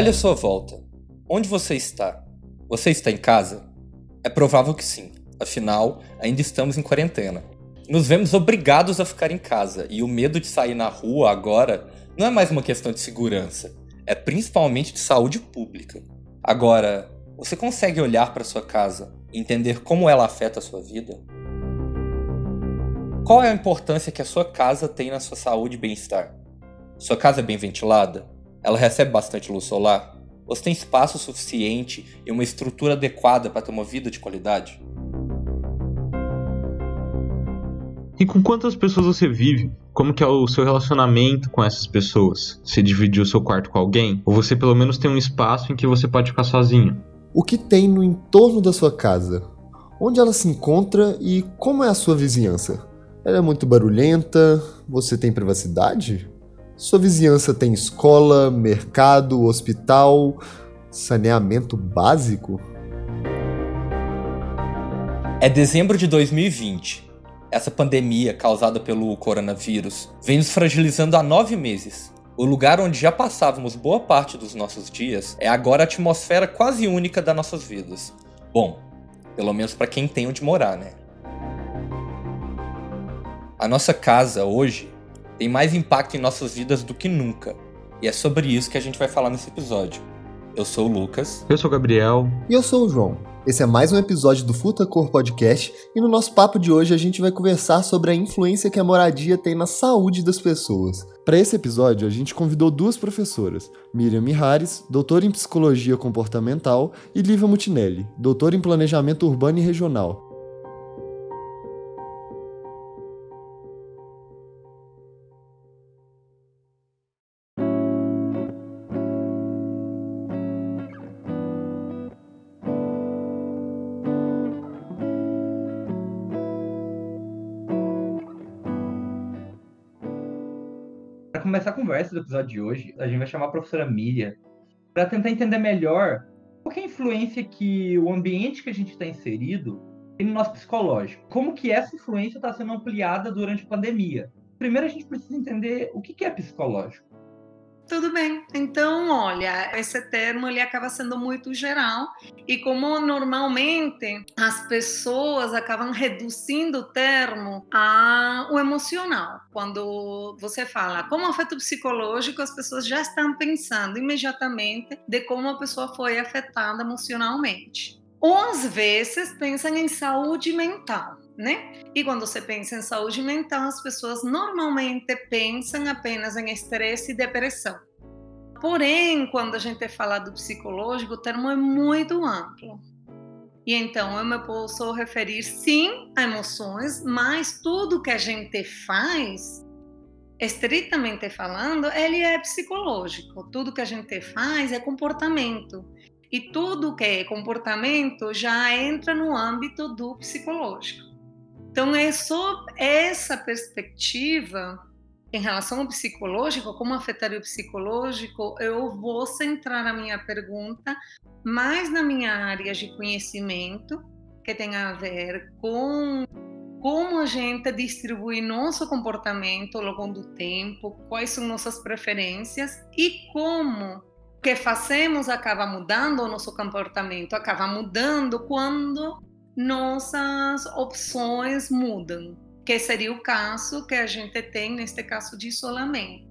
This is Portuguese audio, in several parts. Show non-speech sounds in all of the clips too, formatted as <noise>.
Olhe à sua volta. Onde você está? Você está em casa? É provável que sim, afinal, ainda estamos em quarentena. Nos vemos obrigados a ficar em casa, e o medo de sair na rua agora não é mais uma questão de segurança, é principalmente de saúde pública. Agora, você consegue olhar para sua casa e entender como ela afeta a sua vida? Qual é a importância que a sua casa tem na sua saúde e bem-estar? Sua casa é bem ventilada? Ela recebe bastante luz solar? Você tem espaço suficiente e uma estrutura adequada para ter uma vida de qualidade? E com quantas pessoas você vive? Como que é o seu relacionamento com essas pessoas? Você dividiu o seu quarto com alguém? Ou você pelo menos tem um espaço em que você pode ficar sozinho? O que tem no entorno da sua casa? Onde ela se encontra e como é a sua vizinhança? Ela é muito barulhenta? Você tem privacidade? Sua vizinhança tem escola, mercado, hospital, saneamento básico? É dezembro de 2020. Essa pandemia causada pelo coronavírus vem nos fragilizando há nove meses. O lugar onde já passávamos boa parte dos nossos dias é agora a atmosfera quase única das nossas vidas. Bom, pelo menos para quem tem onde morar, né? A nossa casa hoje tem mais impacto em nossas vidas do que nunca. E é sobre isso que a gente vai falar nesse episódio. Eu sou o Lucas. Eu sou o Gabriel. E eu sou o João. Esse é mais um episódio do Futa Cor Podcast e no nosso papo de hoje a gente vai conversar sobre a influência que a moradia tem na saúde das pessoas. Para esse episódio, a gente convidou duas professoras, Miriam Mihares, doutora em Psicologia Comportamental, e Lívia Mutinelli, doutora em Planejamento Urbano e Regional. Começar a conversa do episódio de hoje, a gente vai chamar a professora Miriam para tentar entender melhor qual é a influência que o ambiente que a gente está inserido tem no nosso psicológico. Como que essa influência está sendo ampliada durante a pandemia. Primeiro a gente precisa entender o que é psicológico. Tudo bem. Então, olha, esse termo ele acaba sendo muito geral e como normalmente as pessoas acabam reduzindo o termo ao emocional. Quando você fala como afeto psicológico, as pessoas já estão pensando imediatamente de como a pessoa foi afetada emocionalmente. Ou às vezes pensam em saúde mental né? E quando você pensa em saúde mental, as pessoas normalmente pensam apenas em estresse e depressão. Porém, quando a gente fala do psicológico, o termo é muito amplo. E então eu me posso referir sim a emoções, mas tudo que a gente faz, estritamente falando, ele é psicológico. Tudo que a gente faz é comportamento. E tudo que é comportamento já entra no âmbito do psicológico. Então, é sob essa perspectiva, em relação ao psicológico, como afetaria o psicológico, eu vou centrar a minha pergunta mais na minha área de conhecimento, que tem a ver com como a gente distribui nosso comportamento ao longo do tempo, quais são nossas preferências e como o que fazemos acaba mudando o nosso comportamento, acaba mudando quando nossas opções mudam, que seria o caso que a gente tem neste caso de isolamento.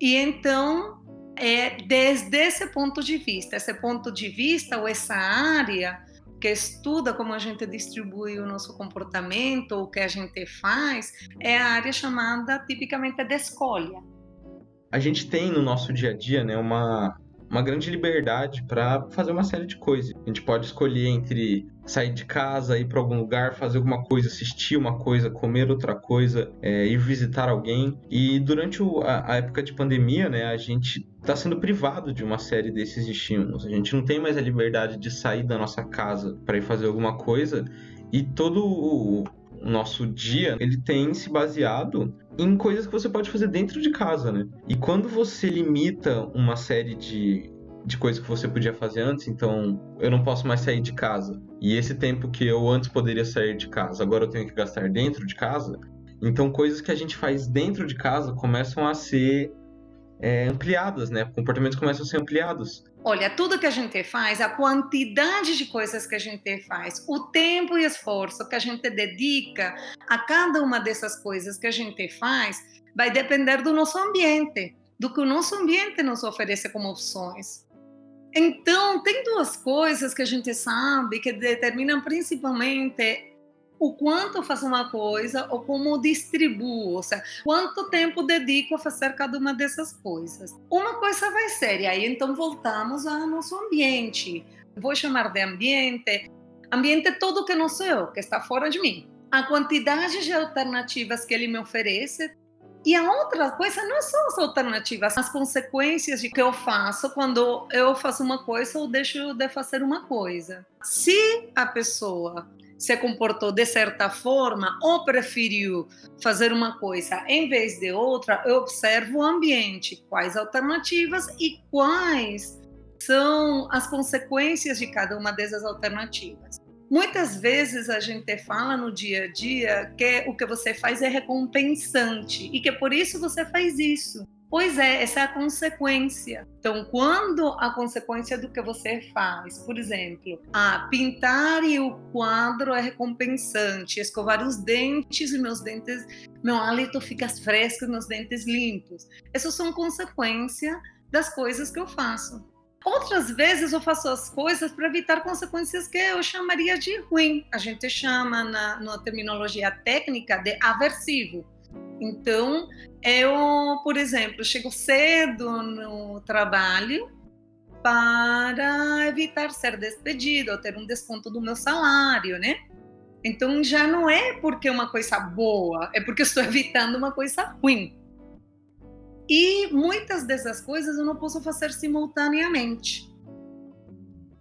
E então, é desde esse ponto de vista, esse ponto de vista ou essa área que estuda como a gente distribui o nosso comportamento, o que a gente faz, é a área chamada tipicamente de escolha. A gente tem no nosso dia a dia, né, uma uma grande liberdade para fazer uma série de coisas. A gente pode escolher entre sair de casa, ir para algum lugar, fazer alguma coisa, assistir uma coisa, comer outra coisa, é, ir visitar alguém. E durante o, a, a, época de pandemia, né, a gente está sendo privado de uma série desses estímulos. A gente não tem mais a liberdade de sair da nossa casa para ir fazer alguma coisa. E todo o, o nosso dia ele tem se baseado em coisas que você pode fazer dentro de casa, né? E quando você limita uma série de, de coisas que você podia fazer antes, então eu não posso mais sair de casa. E esse tempo que eu antes poderia sair de casa, agora eu tenho que gastar dentro de casa. Então coisas que a gente faz dentro de casa começam a ser é, ampliadas, né? Comportamentos começam a ser ampliados. Olha, tudo que a gente faz, a quantidade de coisas que a gente faz, o tempo e esforço que a gente dedica a cada uma dessas coisas que a gente faz, vai depender do nosso ambiente, do que o nosso ambiente nos oferece como opções. Então, tem duas coisas que a gente sabe que determinam principalmente o quanto eu faço uma coisa ou como distribuo, ou seja, quanto tempo dedico a fazer cada uma dessas coisas. Uma coisa vai ser, e aí então voltamos ao nosso ambiente. Vou chamar de ambiente, ambiente todo que não sou eu, que está fora de mim. A quantidade de alternativas que ele me oferece e a outra coisa não são as alternativas, as consequências de que eu faço quando eu faço uma coisa ou deixo de fazer uma coisa. Se a pessoa se comportou de certa forma ou preferiu fazer uma coisa em vez de outra, eu observo o ambiente, quais alternativas e quais são as consequências de cada uma dessas alternativas. Muitas vezes a gente fala no dia a dia que o que você faz é recompensante e que por isso você faz isso. Pois é, essa é a consequência. Então, quando a consequência do que você faz, por exemplo, a pintar e o quadro é recompensante, escovar os dentes e meus dentes, meu hálito fica fresco, meus dentes limpos. Essas são consequências das coisas que eu faço. Outras vezes eu faço as coisas para evitar consequências que eu chamaria de ruim. A gente chama na, na terminologia técnica de aversivo. Então, eu, por exemplo, chego cedo no trabalho para evitar ser despedido ter um desconto do meu salário, né? Então já não é porque é uma coisa boa, é porque estou <laughs> evitando uma coisa ruim. E muitas dessas coisas eu não posso fazer simultaneamente.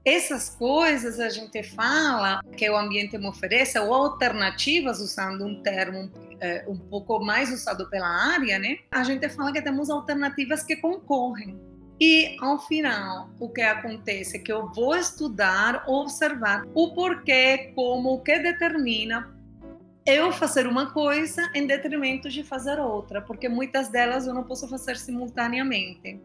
Essas coisas a gente fala que o ambiente me oferece, ou alternativas, usando um termo é, um pouco mais usado pela área, né? A gente fala que temos alternativas que concorrem. E ao final, o que acontece é que eu vou estudar, observar o porquê, como, o que determina eu fazer uma coisa em detrimento de fazer outra, porque muitas delas eu não posso fazer simultaneamente.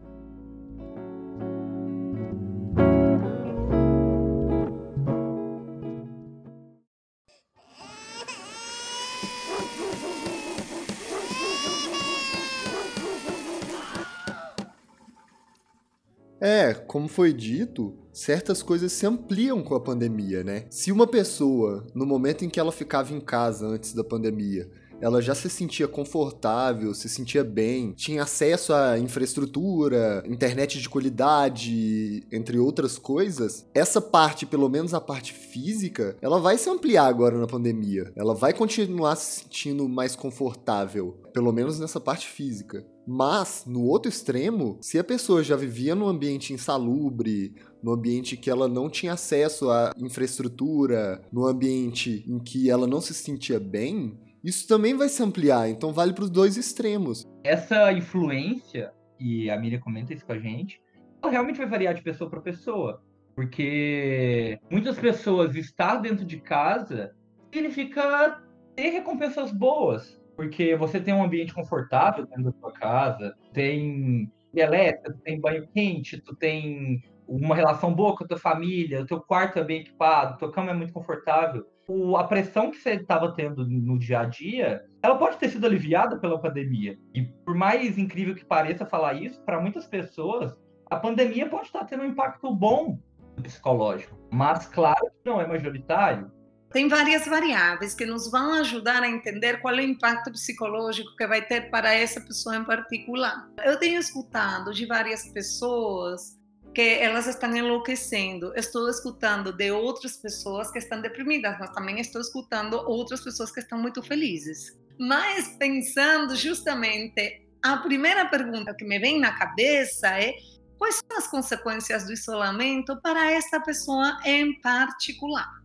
É, como foi dito, certas coisas se ampliam com a pandemia, né? Se uma pessoa, no momento em que ela ficava em casa antes da pandemia, ela já se sentia confortável, se sentia bem, tinha acesso à infraestrutura, internet de qualidade, entre outras coisas. Essa parte, pelo menos a parte física, ela vai se ampliar agora na pandemia. Ela vai continuar se sentindo mais confortável, pelo menos nessa parte física. Mas, no outro extremo, se a pessoa já vivia num ambiente insalubre, no ambiente que ela não tinha acesso à infraestrutura, no ambiente em que ela não se sentia bem, isso também vai se ampliar, então vale para os dois extremos. Essa influência, e a Miriam comenta isso com a gente, ela realmente vai variar de pessoa para pessoa. Porque muitas pessoas estar dentro de casa significa ter recompensas boas. Porque você tem um ambiente confortável dentro da sua casa, tem elétrica, tem banho quente, tu tem uma relação boa com a tua família, o teu quarto é bem equipado, tua cama é muito confortável. O, a pressão que você estava tendo no dia a dia, ela pode ter sido aliviada pela pandemia. E por mais incrível que pareça falar isso, para muitas pessoas, a pandemia pode estar tendo um impacto bom psicológico. Mas claro que não é majoritário. Tem várias variáveis que nos vão ajudar a entender qual é o impacto psicológico que vai ter para essa pessoa em particular. Eu tenho escutado de várias pessoas que elas estão enlouquecendo. Estou escutando de outras pessoas que estão deprimidas, mas também estou escutando outras pessoas que estão muito felizes. Mas pensando justamente, a primeira pergunta que me vem na cabeça é quais são as consequências do isolamento para essa pessoa em particular?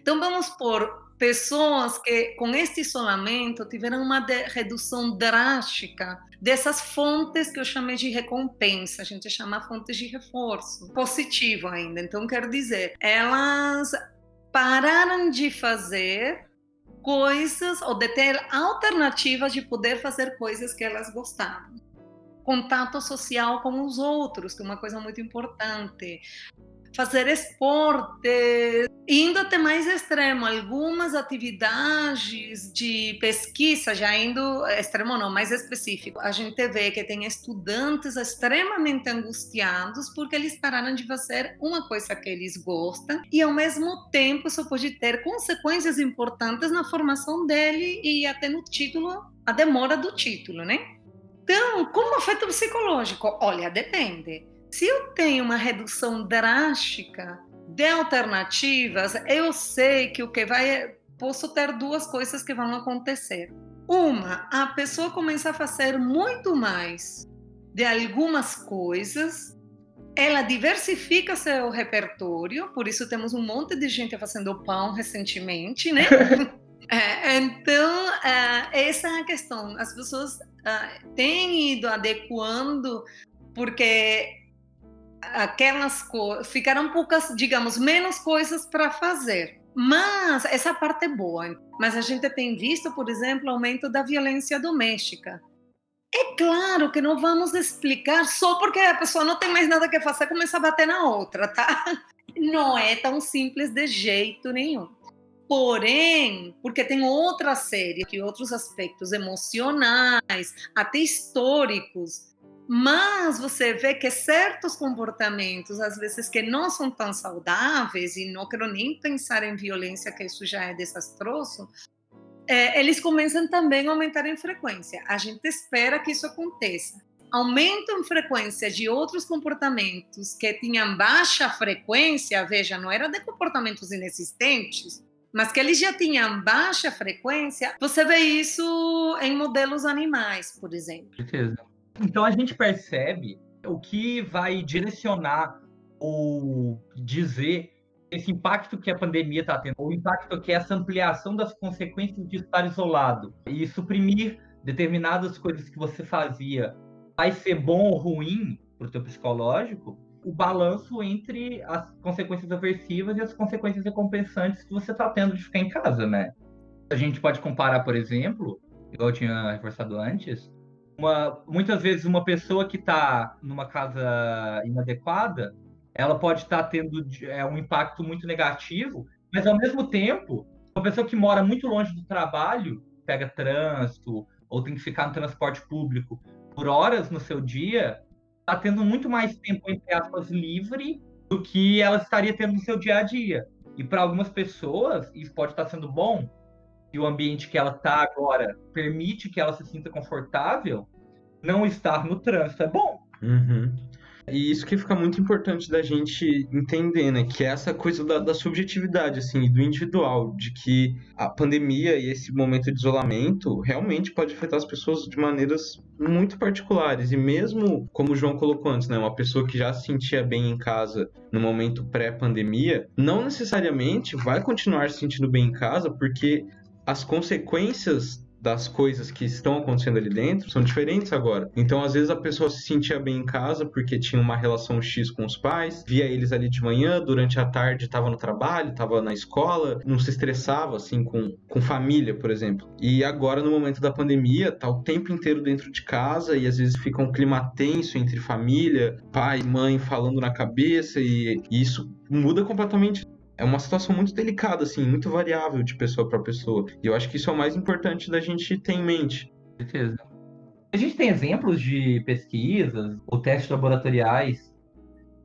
Então vamos por pessoas que com este isolamento tiveram uma redução drástica dessas fontes que eu chamei de recompensa, a gente chama fontes de reforço, positivo ainda. Então quer dizer, elas pararam de fazer coisas ou de ter alternativas de poder fazer coisas que elas gostavam. contato social com os outros, que é uma coisa muito importante fazer esporte, indo até mais extremo, algumas atividades de pesquisa, já indo extremo não, mais específico. A gente vê que tem estudantes extremamente angustiados porque eles pararam de fazer uma coisa que eles gostam e ao mesmo tempo isso pode ter consequências importantes na formação dele e até no título, a demora do título, né? Então, como afeta o psicológico? Olha, depende se eu tenho uma redução drástica de alternativas, eu sei que o que vai posso ter duas coisas que vão acontecer. Uma, a pessoa começa a fazer muito mais de algumas coisas, ela diversifica seu repertório, por isso temos um monte de gente fazendo pão recentemente, né? <laughs> é, então, é, essa é a questão. As pessoas é, têm ido adequando, porque aquelas coisas, ficaram poucas, digamos, menos coisas para fazer. Mas essa parte é boa. Mas a gente tem visto, por exemplo, aumento da violência doméstica. É claro que não vamos explicar só porque a pessoa não tem mais nada que fazer, começa a bater na outra, tá? <laughs> Não é tão simples de jeito nenhum. Porém, porque tem outra série que outros aspectos emocionais, até históricos, mas você vê que certos comportamentos, às vezes que não são tão saudáveis, e não quero nem pensar em violência, que isso já é desastroso, é, eles começam também a aumentar em frequência. A gente espera que isso aconteça. Aumento em frequência de outros comportamentos que tinham baixa frequência, veja, não era de comportamentos inexistentes, mas que eles já tinham baixa frequência, você vê isso em modelos animais, por exemplo. Certeza. Então a gente percebe o que vai direcionar ou dizer esse impacto que a pandemia está tendo, o impacto que é essa ampliação das consequências de estar isolado e suprimir determinadas coisas que você fazia vai ser bom ou ruim para o teu psicológico, o balanço entre as consequências aversivas e as consequências recompensantes que você está tendo de ficar em casa, né? A gente pode comparar, por exemplo, igual eu tinha reforçado antes, uma, muitas vezes uma pessoa que está numa casa inadequada, ela pode estar tá tendo é, um impacto muito negativo, mas ao mesmo tempo, uma pessoa que mora muito longe do trabalho, pega trânsito ou tem que ficar no transporte público por horas no seu dia, está tendo muito mais tempo, entre aspas, livre do que ela estaria tendo no seu dia a dia. E para algumas pessoas, isso pode estar sendo bom, e o ambiente que ela está agora permite que ela se sinta confortável, não estar no trânsito é bom. Uhum. E isso que fica muito importante da gente entender, né? Que é essa coisa da, da, subjetividade, assim, do individual, de que a pandemia e esse momento de isolamento realmente pode afetar as pessoas de maneiras muito particulares. E mesmo, como o João colocou antes, né? Uma pessoa que já se sentia bem em casa no momento pré-pandemia, não necessariamente vai continuar se sentindo bem em casa, porque as consequências das coisas que estão acontecendo ali dentro são diferentes agora. Então, às vezes, a pessoa se sentia bem em casa porque tinha uma relação X com os pais, via eles ali de manhã, durante a tarde estava no trabalho, estava na escola, não se estressava assim com, com família, por exemplo. E agora, no momento da pandemia, tá o tempo inteiro dentro de casa e às vezes fica um clima tenso entre família, pai, mãe falando na cabeça e, e isso muda completamente é uma situação muito delicada, assim, muito variável de pessoa para pessoa. E eu acho que isso é o mais importante da gente ter em mente. Certeza. A gente tem exemplos de pesquisas ou testes laboratoriais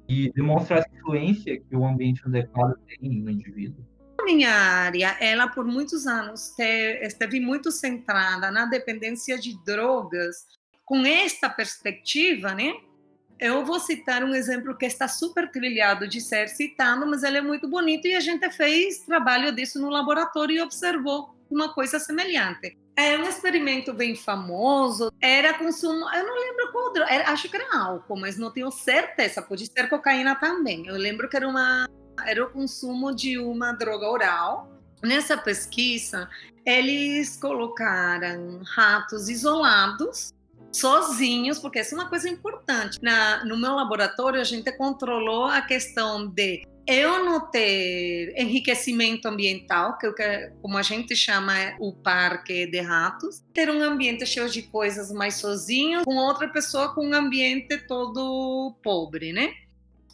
que demonstram a influência que o ambiente adequado tem no indivíduo. A minha área, ela por muitos anos esteve muito centrada na dependência de drogas, com esta perspectiva, né? Eu vou citar um exemplo que está super trilhado de ser citado, mas ele é muito bonito e a gente fez trabalho disso no laboratório e observou uma coisa semelhante. É um experimento bem famoso, era consumo, eu não lembro qual droga, era, acho que era álcool, mas não tenho certeza, pode ser cocaína também. Eu lembro que era, uma, era o consumo de uma droga oral. Nessa pesquisa, eles colocaram ratos isolados sozinhos, porque essa é uma coisa importante. Na, no meu laboratório, a gente controlou a questão de eu não ter enriquecimento ambiental, que é como a gente chama o parque de ratos, ter um ambiente cheio de coisas mais sozinho, com outra pessoa com um ambiente todo pobre, né?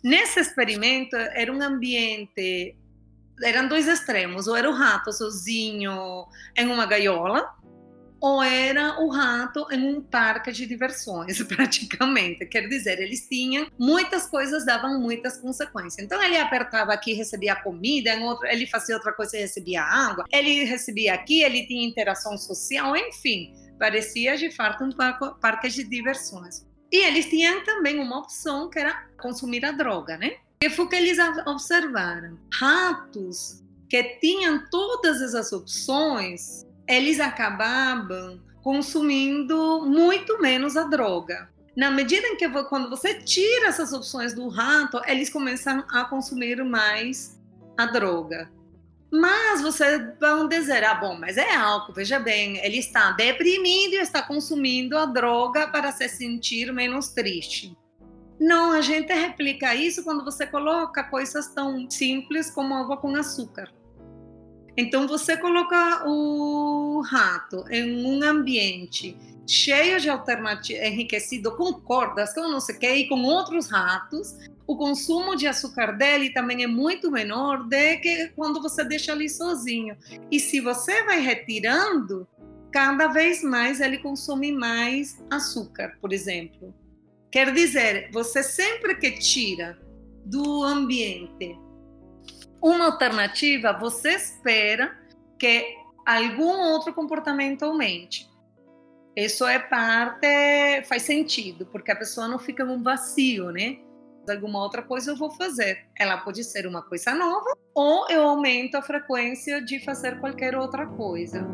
Nesse experimento era um ambiente, eram dois extremos, ou era o rato sozinho em uma gaiola, ou era o rato em um parque de diversões, <laughs> praticamente. Quer dizer, eles tinham muitas coisas, davam muitas consequências. Então ele apertava aqui, recebia comida, outro, ele fazia outra coisa e recebia água, ele recebia aqui, ele tinha interação social, enfim, parecia de fato um parque de diversões. E eles tinham também uma opção que era consumir a droga, né? Que foi o que eles observaram. Ratos que tinham todas essas opções eles acabavam consumindo muito menos a droga. Na medida em que quando você tira essas opções do rato, eles começam a consumir mais a droga. Mas vocês vão dizer, ah, bom, mas é álcool, veja bem, ele está deprimido e está consumindo a droga para se sentir menos triste. Não, a gente replica isso quando você coloca coisas tão simples como água com açúcar. Então, você colocar o rato em um ambiente cheio de alternativas, enriquecido com cordas, com não sei o que, e com outros ratos, o consumo de açúcar dele também é muito menor do que quando você deixa ali sozinho. E se você vai retirando, cada vez mais ele consome mais açúcar, por exemplo. Quer dizer, você sempre que tira do ambiente uma alternativa, você espera que algum outro comportamento aumente. Isso é parte, faz sentido, porque a pessoa não fica num vazio, né? Alguma outra coisa eu vou fazer. Ela pode ser uma coisa nova, ou eu aumento a frequência de fazer qualquer outra coisa.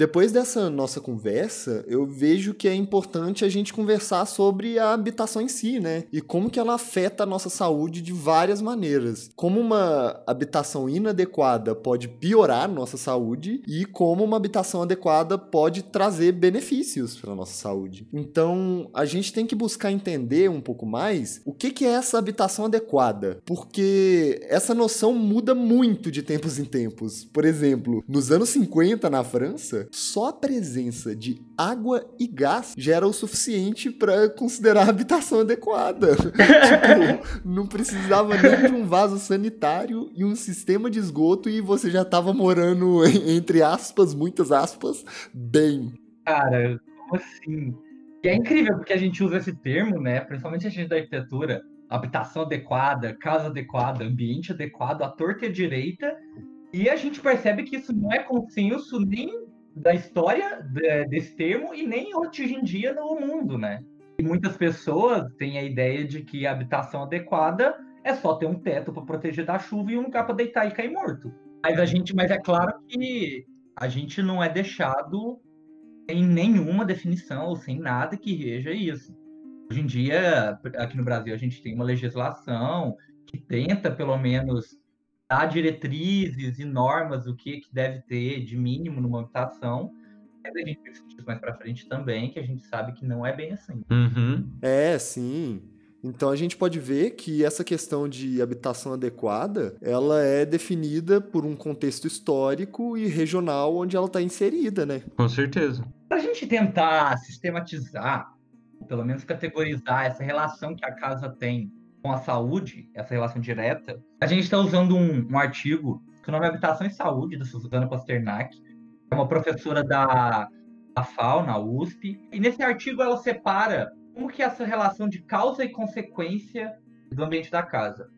Depois dessa nossa conversa, eu vejo que é importante a gente conversar sobre a habitação em si, né? E como que ela afeta a nossa saúde de várias maneiras. Como uma habitação inadequada pode piorar nossa saúde e como uma habitação adequada pode trazer benefícios para nossa saúde. Então, a gente tem que buscar entender um pouco mais o que que é essa habitação adequada, porque essa noção muda muito de tempos em tempos. Por exemplo, nos anos 50 na França, só a presença de água e gás já era o suficiente para considerar a habitação adequada. <laughs> tipo, não precisava nem de um vaso sanitário e um sistema de esgoto e você já estava morando, <laughs> entre aspas, muitas aspas, bem. Cara, como assim? E é incrível porque a gente usa esse termo, né? Principalmente a gente da arquitetura, habitação adequada, casa adequada, ambiente adequado, à torta e à direita. E a gente percebe que isso não é consenso nem da história desse termo e nem hoje em dia no mundo, né? E muitas pessoas têm a ideia de que a habitação adequada é só ter um teto para proteger da chuva e um lugar para deitar e cair morto. Mas a gente, mas é claro que a gente não é deixado em nenhuma definição ou sem nada que reja isso. Hoje em dia, aqui no Brasil, a gente tem uma legislação que tenta, pelo menos, dar diretrizes e normas do que, que deve ter de mínimo numa habitação. Mas a gente discutir mais para frente também, que a gente sabe que não é bem assim. Uhum. É, sim. Então a gente pode ver que essa questão de habitação adequada, ela é definida por um contexto histórico e regional onde ela está inserida, né? Com certeza. Para a gente tentar sistematizar, pelo menos categorizar essa relação que a casa tem com a saúde, essa relação direta, a gente está usando um, um, artigo que o nome é Habitação e Saúde, da Suzana Pasternak, é uma professora da, da FAO, na USP, e nesse artigo ela separa como que é essa relação de causa e consequência do ambiente da casa.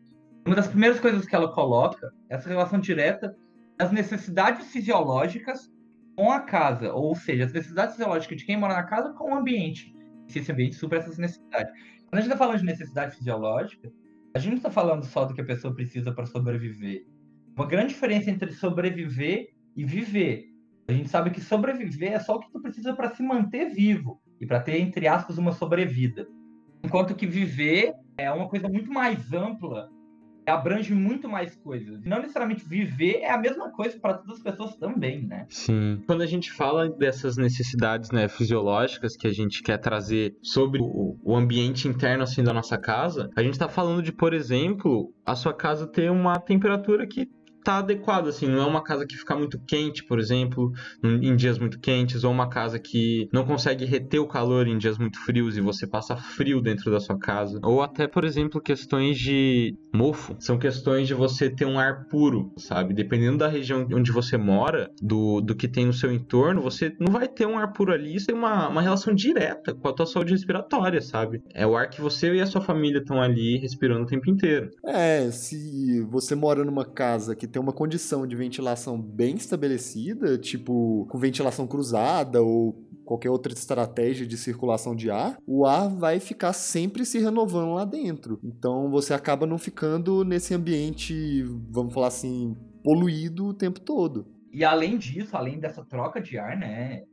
Uma das primeiras coisas que ela coloca é essa relação direta das necessidades fisiológicas com a casa, ou seja, as necessidades fisiológicas de quem mora na casa com o ambiente, se esse ambiente supra essas necessidades. Quando a gente está falando de necessidade fisiológica, a gente não está falando só do que a pessoa precisa para sobreviver. Uma grande diferença entre sobreviver e viver. A gente sabe que sobreviver é só o que tu precisa para se manter vivo e para ter, entre aspas, uma sobrevida. Enquanto que viver é uma coisa muito mais ampla abrange muito mais coisas. Não necessariamente viver é a mesma coisa para todas as pessoas também, né? Sim. Quando a gente fala dessas necessidades, né, fisiológicas que a gente quer trazer sobre o, ambiente interno assim da nossa casa, a gente está falando de, por exemplo, a sua casa ter uma temperatura que tá adequado, assim, não é uma casa que fica muito quente, por exemplo, em dias muito quentes, ou uma casa que não consegue reter o calor em dias muito frios e você passa frio dentro da sua casa. Ou até, por exemplo, questões de mofo. São questões de você ter um ar puro, sabe? Dependendo da região onde você mora, do, do que tem no seu entorno, você não vai ter um ar puro ali. Isso tem uma, uma relação direta com a tua saúde respiratória, sabe? É o ar que você e a sua família estão ali respirando o tempo inteiro. É, se você mora numa casa que tem uma condição de ventilação bem estabelecida, tipo com ventilação cruzada ou qualquer outra estratégia de circulação de ar, o ar vai ficar sempre se renovando lá dentro. Então você acaba não ficando nesse ambiente, vamos falar assim, poluído o tempo todo. E além disso, além dessa troca de ar, né,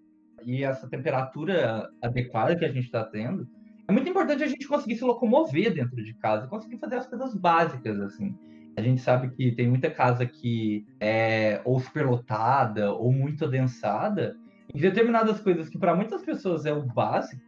e essa temperatura adequada que a gente está tendo, é muito importante a gente conseguir se locomover dentro de casa, conseguir fazer as coisas básicas, assim. A gente sabe que tem muita casa que é ou superlotada ou muito adensada. Em determinadas coisas que para muitas pessoas é o básico,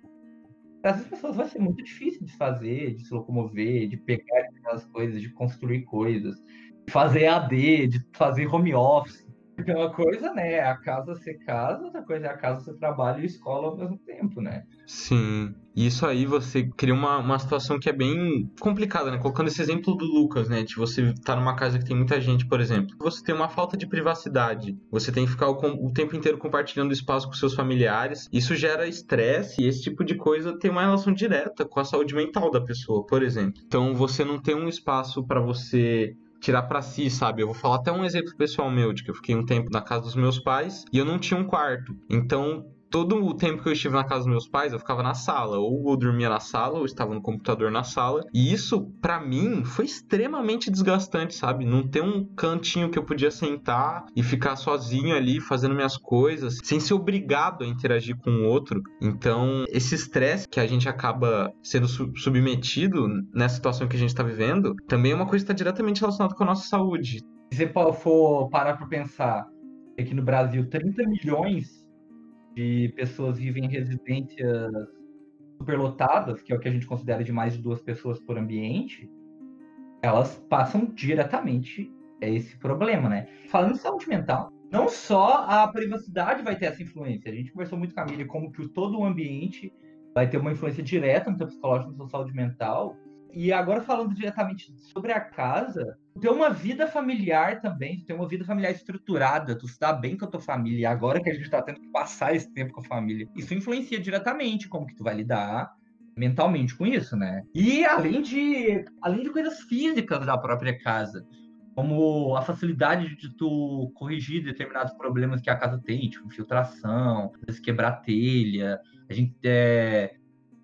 para essas pessoas vai ser muito difícil de fazer, de se locomover, de pegar aquelas coisas, de construir coisas, de fazer AD, de fazer home office. Porque uma coisa, né, é a casa ser casa, outra coisa é a casa ser trabalho e escola ao mesmo tempo, né? Sim. Isso aí você cria uma, uma situação que é bem complicada, né? Colocando esse exemplo do Lucas, né? De você tá numa casa que tem muita gente, por exemplo. Você tem uma falta de privacidade. Você tem que ficar o, o tempo inteiro compartilhando espaço com seus familiares. Isso gera estresse e esse tipo de coisa tem uma relação direta com a saúde mental da pessoa, por exemplo. Então você não tem um espaço para você tirar para si, sabe? Eu vou falar até um exemplo pessoal meu, de que eu fiquei um tempo na casa dos meus pais e eu não tinha um quarto. Então, todo o tempo que eu estive na casa dos meus pais, eu ficava na sala. Ou eu dormia na sala, ou estava no computador na sala. E isso, para mim, foi extremamente desgastante, sabe? Não ter um cantinho que eu podia sentar e ficar sozinho ali fazendo minhas coisas, sem ser obrigado a interagir com o outro. Então, esse estresse que a gente acaba sendo submetido nessa situação que a gente está vivendo, também é uma coisa que está diretamente relacionada com a nossa saúde. Se você for parar para pensar, aqui no Brasil, 30 milhões de pessoas vivem em residências superlotadas, que é o que a gente considera de mais de duas pessoas por ambiente, elas passam diretamente a esse problema, né? Falando em saúde mental, não só a privacidade vai ter essa influência. A gente conversou muito com a Miriam como que todo o ambiente vai ter uma influência direta no seu psicológico, na sua saúde mental, e agora falando diretamente sobre a casa, ter uma vida familiar também, ter uma vida familiar estruturada, tu está bem com a tua família, agora que a gente está tendo que passar esse tempo com a família, isso influencia diretamente como que tu vai lidar mentalmente com isso, né? E além de, além de coisas físicas da própria casa, como a facilidade de tu corrigir determinados problemas que a casa tem, tipo filtração, quebrar telha, a gente é,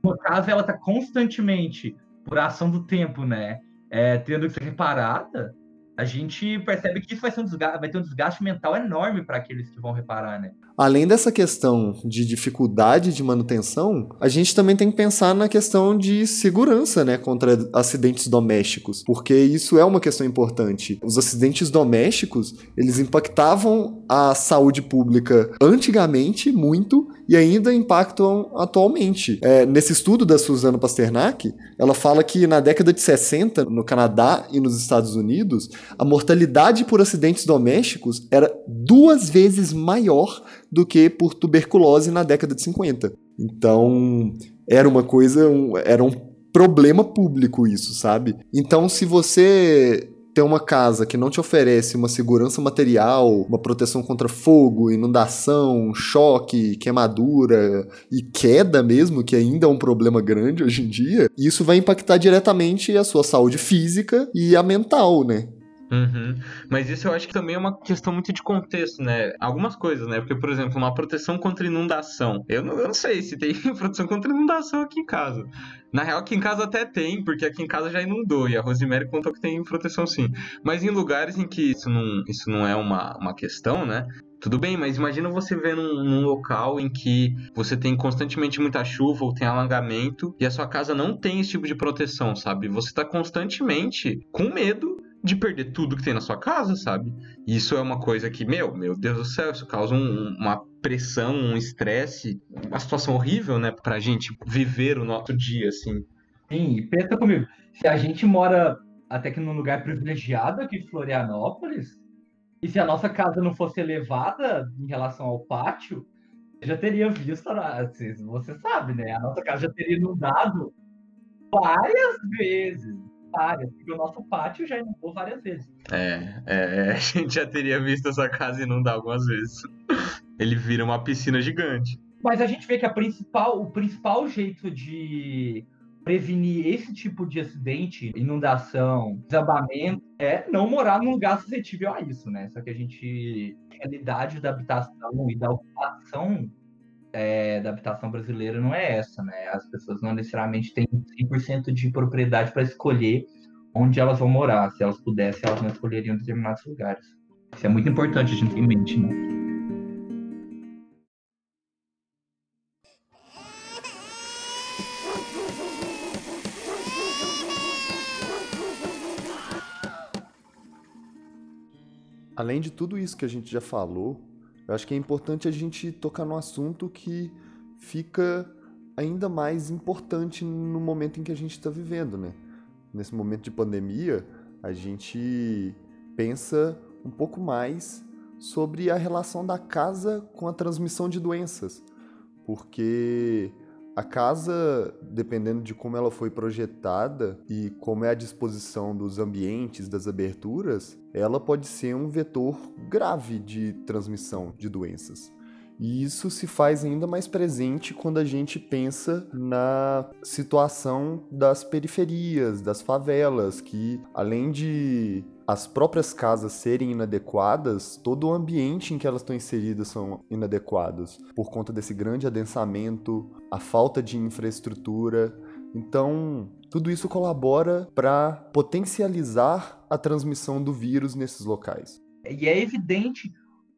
uma casa ela tá constantemente por ação do tempo, né? É, tendo que ser reparada, a gente percebe que isso vai, ser um desgaste, vai ter um desgaste mental enorme para aqueles que vão reparar, né? Além dessa questão de dificuldade de manutenção, a gente também tem que pensar na questão de segurança, né, contra acidentes domésticos, porque isso é uma questão importante. Os acidentes domésticos, eles impactavam a saúde pública antigamente muito e ainda impactam atualmente. É, nesse estudo da Susana Pasternak, ela fala que na década de 60, no Canadá e nos Estados Unidos, a mortalidade por acidentes domésticos era duas vezes maior do que por tuberculose na década de 50. Então, era uma coisa, um, era um problema público isso, sabe? Então, se você ter uma casa que não te oferece uma segurança material, uma proteção contra fogo, inundação, choque, queimadura e queda mesmo, que ainda é um problema grande hoje em dia, isso vai impactar diretamente a sua saúde física e a mental, né? Uhum. Mas isso eu acho que também é uma questão muito de contexto, né? Algumas coisas, né? Porque, por exemplo, uma proteção contra inundação. Eu não, eu não sei se tem <laughs> proteção contra inundação aqui em casa. Na real, aqui em casa até tem, porque aqui em casa já inundou. E a Rosemary contou que tem proteção sim. Mas em lugares em que isso não, isso não é uma, uma questão, né? Tudo bem, mas imagina você ver num, num, local em que você tem constantemente muita chuva ou tem alagamento e a sua casa não tem esse tipo de proteção, sabe? Você tá constantemente com medo de perder tudo que tem na sua casa, sabe? Isso é uma coisa que, meu, meu Deus do céu, isso causa um, uma pressão, um estresse, uma situação horrível, né, pra gente viver o nosso dia, assim. Sim, pensa comigo, se a gente mora até que num lugar privilegiado aqui de Florianópolis, e se a nossa casa não fosse elevada em relação ao pátio, já teria visto, assim, você sabe, né? A nossa casa já teria inundado várias vezes várias, porque o nosso pátio já inundou várias vezes. É, é, <laughs> a gente já teria visto essa casa inundar algumas vezes. Ele vira uma piscina gigante. Mas a gente vê que principal, o principal jeito de prevenir esse tipo de acidente, inundação, desabamento, é não morar num lugar suscetível a isso, né? Só que a gente, a realidade da habitação e da ocupação é, da habitação brasileira não é essa, né? As pessoas não necessariamente têm 100% de propriedade para escolher onde elas vão morar. Se elas pudessem, elas não escolheriam determinados lugares. Isso é muito importante a gente ter em mente, né? Além de tudo isso que a gente já falou, eu acho que é importante a gente tocar no assunto que fica ainda mais importante no momento em que a gente está vivendo, né? Nesse momento de pandemia, a gente pensa um pouco mais sobre a relação da casa com a transmissão de doenças, porque a casa, dependendo de como ela foi projetada e como é a disposição dos ambientes, das aberturas, ela pode ser um vetor grave de transmissão de doenças. E isso se faz ainda mais presente quando a gente pensa na situação das periferias, das favelas, que além de as próprias casas serem inadequadas, todo o ambiente em que elas estão inseridas são inadequados por conta desse grande adensamento, a falta de infraestrutura. Então, tudo isso colabora para potencializar a transmissão do vírus nesses locais. E é evidente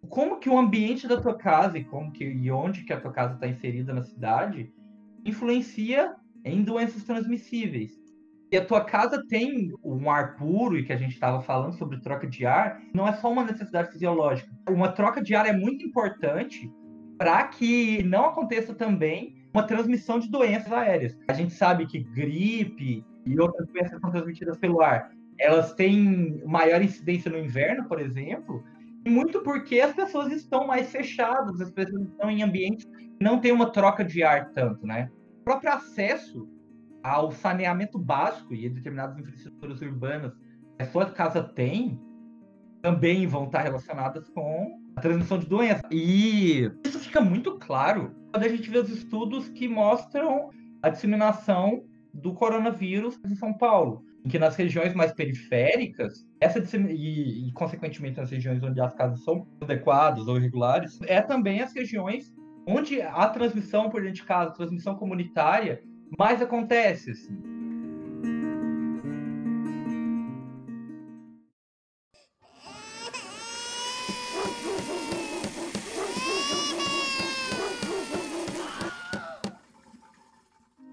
como que o ambiente da tua casa e como que e onde que a tua casa está inserida na cidade influencia em doenças transmissíveis. E a tua casa tem um ar puro, e que a gente estava falando sobre troca de ar, não é só uma necessidade fisiológica. Uma troca de ar é muito importante para que não aconteça também uma transmissão de doenças aéreas. A gente sabe que gripe e outras doenças são transmitidas pelo ar. Elas têm maior incidência no inverno, por exemplo, e muito porque as pessoas estão mais fechadas, as pessoas estão em ambientes que não tem uma troca de ar tanto, né? O próprio acesso ao saneamento básico e determinadas infraestruturas urbanas que a sua casa tem, também vão estar relacionadas com a transmissão de doenças. E isso fica muito claro quando a gente vê os estudos que mostram a disseminação do coronavírus em São Paulo, em que nas regiões mais periféricas, essa e, e consequentemente nas regiões onde as casas são adequadas ou irregulares, é também as regiões onde a transmissão por dentro de casa, transmissão comunitária, mais acontece, assim.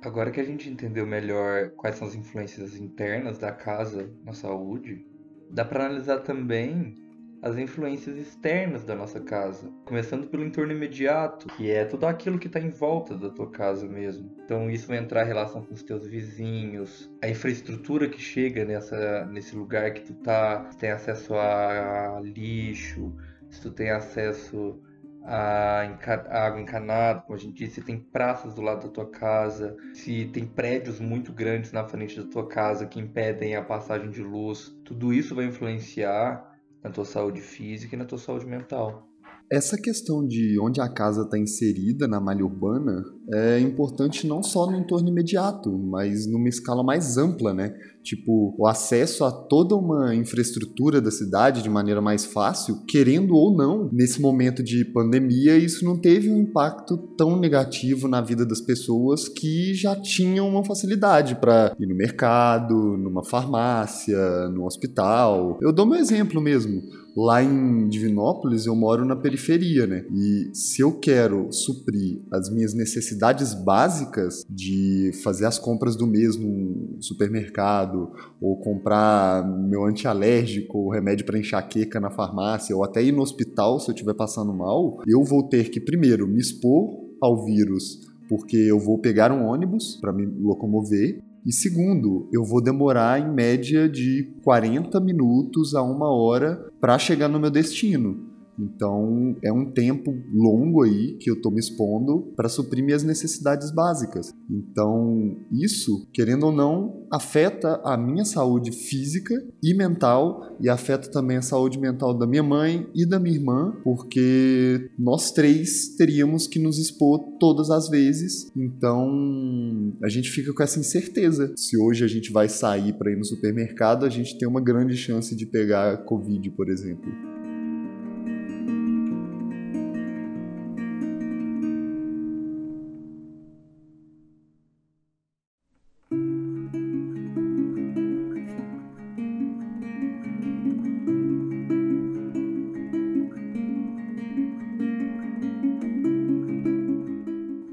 Agora que a gente entendeu melhor quais são as influências internas da casa na saúde, dá para analisar também as influências externas da nossa casa, começando pelo entorno imediato, que é tudo aquilo que está em volta da tua casa mesmo. Então isso vai entrar em relação com os teus vizinhos, a infraestrutura que chega nessa, nesse lugar que tu tá, se tem acesso a lixo, se tu tem acesso a, água encanada, como a gente disse, se tem praças do lado da tua casa, se tem prédios muito grandes na frente da tua casa que impedem a passagem de luz, tudo isso vai influenciar na tua saúde física e na tua saúde mental. Essa questão de onde a casa está inserida na malha urbana é importante não só no entorno imediato, mas numa escala mais ampla, né? Tipo, o acesso a toda uma infraestrutura da cidade de maneira mais fácil, querendo ou não, nesse momento de pandemia, isso não teve um impacto tão negativo na vida das pessoas que já tinham uma facilidade para ir no mercado, numa farmácia, no hospital. Eu dou meu exemplo mesmo. Lá em Divinópolis eu moro na periferia, né? E se eu quero suprir as minhas necessidades básicas de fazer as compras do mesmo supermercado ou comprar meu antialérgico, remédio para enxaqueca na farmácia ou até ir no hospital se eu estiver passando mal, eu vou ter que primeiro me expor ao vírus porque eu vou pegar um ônibus para me locomover e segundo, eu vou demorar em média de 40 minutos a uma hora para chegar no meu destino. Então é um tempo longo aí que eu estou me expondo para suprir minhas necessidades básicas. Então isso, querendo ou não, afeta a minha saúde física e mental e afeta também a saúde mental da minha mãe e da minha irmã, porque nós três teríamos que nos expor todas as vezes. Então a gente fica com essa incerteza. Se hoje a gente vai sair para ir no supermercado, a gente tem uma grande chance de pegar Covid, por exemplo.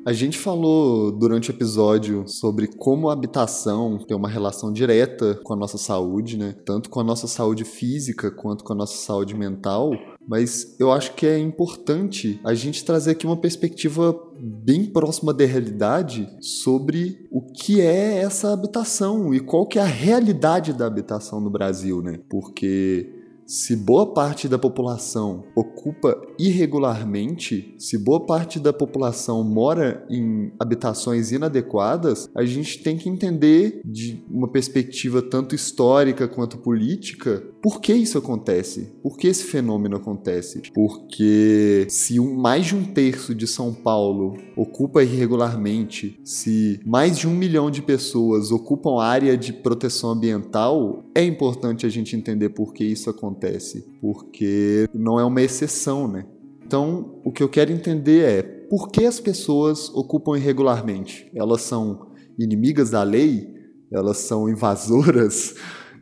A gente falou durante o episódio sobre como a habitação tem uma relação direta com a nossa saúde, né? Tanto com a nossa saúde física quanto com a nossa saúde mental. Mas eu acho que é importante a gente trazer aqui uma perspectiva bem próxima da realidade sobre o que é essa habitação e qual que é a realidade da habitação no Brasil, né? Porque se boa parte da população ocupa irregularmente, se boa parte da população mora em habitações inadequadas, a gente tem que entender de uma perspectiva tanto histórica quanto política por que isso acontece? Por que esse fenômeno acontece? Porque se um, mais de um terço de São Paulo ocupa irregularmente, se mais de um milhão de pessoas ocupam área de proteção ambiental, é importante a gente entender por que isso acontece. Porque não é uma exceção, né? Então, o que eu quero entender é por que as pessoas ocupam irregularmente? Elas são inimigas da lei? Elas são invasoras?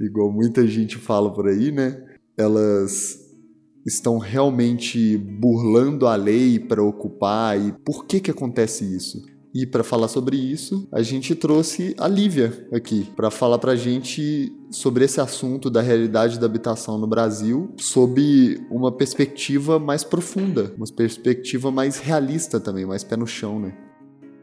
Igual muita gente fala por aí, né? Elas estão realmente burlando a lei para ocupar e por que que acontece isso? E para falar sobre isso, a gente trouxe a Lívia aqui para falar para a gente sobre esse assunto da realidade da habitação no Brasil, sob uma perspectiva mais profunda, uma perspectiva mais realista também, mais pé no chão, né?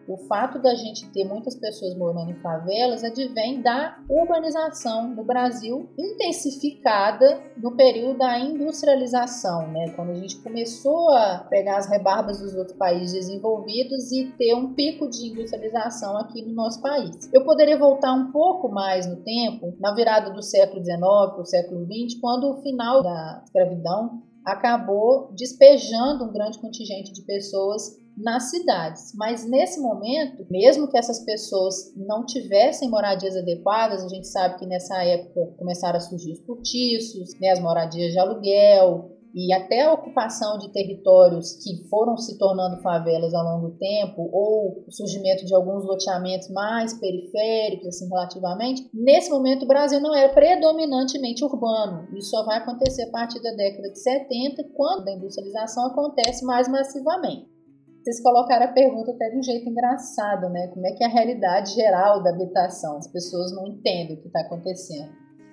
O fato da gente ter muitas pessoas morando em favelas advém da urbanização no Brasil intensificada no período da industrialização, né? Quando a gente começou a pegar as rebarbas dos outros países desenvolvidos e ter um pico de industrialização aqui no nosso país. Eu poderia voltar um pouco mais no tempo, na virada do século XIX para o século XX, quando o final da escravidão acabou despejando um grande contingente de pessoas nas cidades. Mas nesse momento, mesmo que essas pessoas não tivessem moradias adequadas, a gente sabe que nessa época começaram a surgir os cortiços, né, as moradias de aluguel, e até a ocupação de territórios que foram se tornando favelas ao longo do tempo, ou o surgimento de alguns loteamentos mais periféricos, assim, relativamente, nesse momento o Brasil não era predominantemente urbano. Isso só vai acontecer a partir da década de 70, quando a industrialização acontece mais massivamente. Vocês colocaram a pergunta até de um jeito engraçado, né? Como é que é a realidade geral da habitação? As pessoas não entendem o que está acontecendo.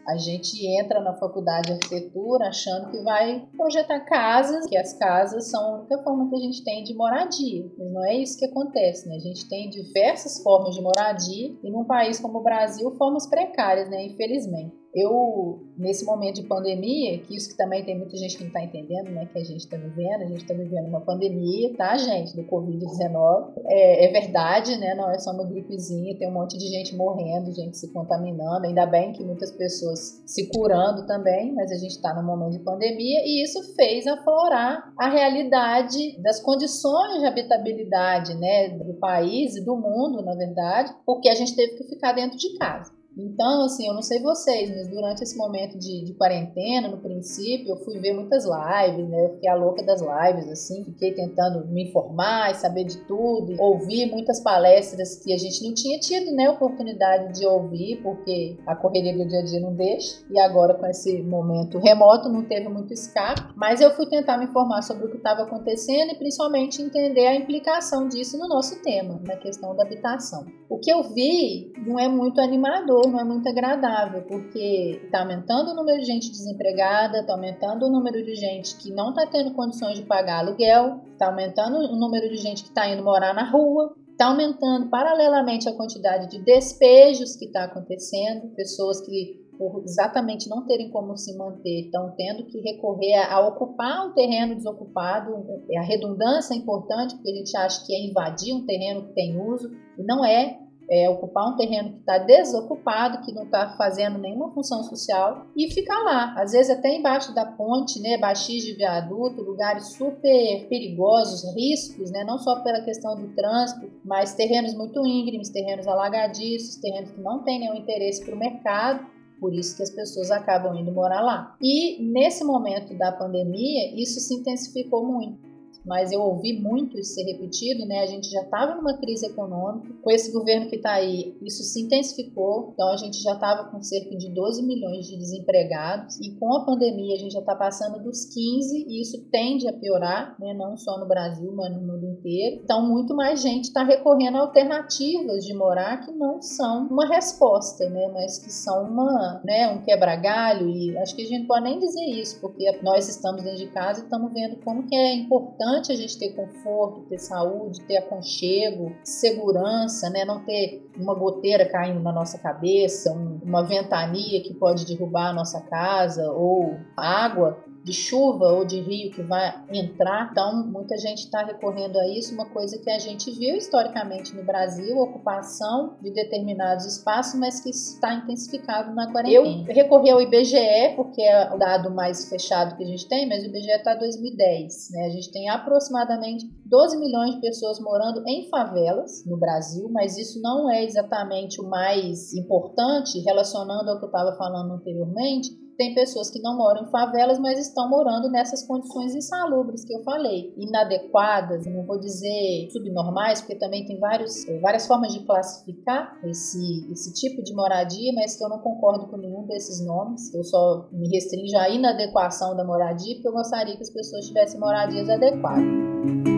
A gente entra na faculdade de arquitetura achando que vai projetar casas, que as casas são a única forma que a gente tem de moradia. Mas não é isso que acontece, né? A gente tem diversas formas de moradia e num país como o Brasil, formas precárias, né? Infelizmente. Eu, nesse momento de pandemia, que isso que também tem muita gente que não está entendendo, né, que a gente está vivendo, a gente está vivendo uma pandemia, tá, gente, do Covid-19. É, é, verdade, né, não é só uma gripezinha, tem um monte de gente morrendo, gente se contaminando, ainda bem que muitas pessoas se curando também, mas a gente está num momento de pandemia e isso fez aflorar a realidade das condições de habitabilidade, né, do país e do mundo, na verdade, porque a gente teve que ficar dentro de casa. Então, assim, eu não sei vocês, mas durante esse momento de, de, quarentena, no princípio, eu fui ver muitas lives, né? Eu fiquei a louca das lives, assim, fiquei tentando me informar e saber de tudo, ouvir muitas palestras que a gente não tinha tido, né, oportunidade de ouvir, porque a correria do dia a dia não deixa, e agora com esse momento remoto não teve muito escape, mas eu fui tentar me informar sobre o que estava acontecendo e principalmente entender a implicação disso no nosso tema, na questão da habitação. O que eu vi não é muito animador, não é muito agradável, porque está aumentando o número de gente desempregada, está aumentando o número de gente que não está tendo condições de pagar aluguel, está aumentando o número de gente que está indo morar na rua, está aumentando paralelamente a quantidade de despejos que está acontecendo, pessoas que por exatamente não terem como se manter, estão tendo que recorrer a, a, ocupar um terreno desocupado. A redundância é importante, porque a gente acha que é invadir um terreno que tem uso, e não é é, ocupar um terreno que está desocupado, que não está fazendo nenhuma função social e ficar lá, às vezes até embaixo da ponte, né, baixis de viaduto, lugares super perigosos, riscos, né, não só pela questão do trânsito, mas terrenos muito íngremes, terrenos alagadiços, terrenos que não têm nenhum interesse para o mercado. Por isso que as pessoas acabam indo morar lá. E nesse momento da pandemia, isso se intensificou muito mas eu ouvi muito isso ser repetido, né? A gente já estava numa crise econômica, com esse governo que está aí, isso se intensificou, então a gente já estava com cerca de 12 milhões de desempregados, e com a pandemia a gente já está passando dos 15, e isso tende a piorar, né? Não só no Brasil, mas no mundo inteiro. Então, muito mais gente está recorrendo a alternativas de morar que não são uma resposta, né? Mas que são uma, né? Um quebra-galho, e acho que a gente pode nem dizer isso, porque nós estamos dentro de casa e estamos vendo como que é importante importante a gente ter conforto, ter saúde, ter aconchego, segurança, né? Não ter uma goteira caindo na nossa cabeça, um, uma ventania que pode derrubar a nossa casa ou água de chuva ou de rio que vai entrar. Então, muita gente está recorrendo a isso, uma coisa que a gente viu historicamente no Brasil, ocupação de determinados espaços, mas que está intensificado na quarentena. Eu recorri ao IBGE, porque é o dado mais fechado que a gente tem, mas o IBGE está 2010. Né? A gente tem aproximadamente 12 milhões de pessoas morando em favelas no Brasil, mas isso não é exatamente o mais importante, relacionando ao que eu estava falando anteriormente, tem pessoas que não moram em favelas, mas estão morando nessas condições insalubres que eu falei, inadequadas, não vou dizer subnormais, porque também tem vários, várias formas de classificar esse, esse tipo de moradia, mas que eu não concordo com nenhum desses nomes. Eu só me restringo à inadequação da moradia, porque eu gostaria que as pessoas tivessem moradias adequadas.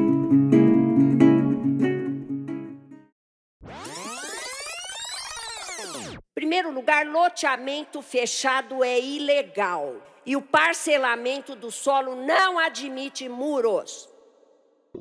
Lugar, loteamento fechado é ilegal. E o parcelamento do solo não admite muros.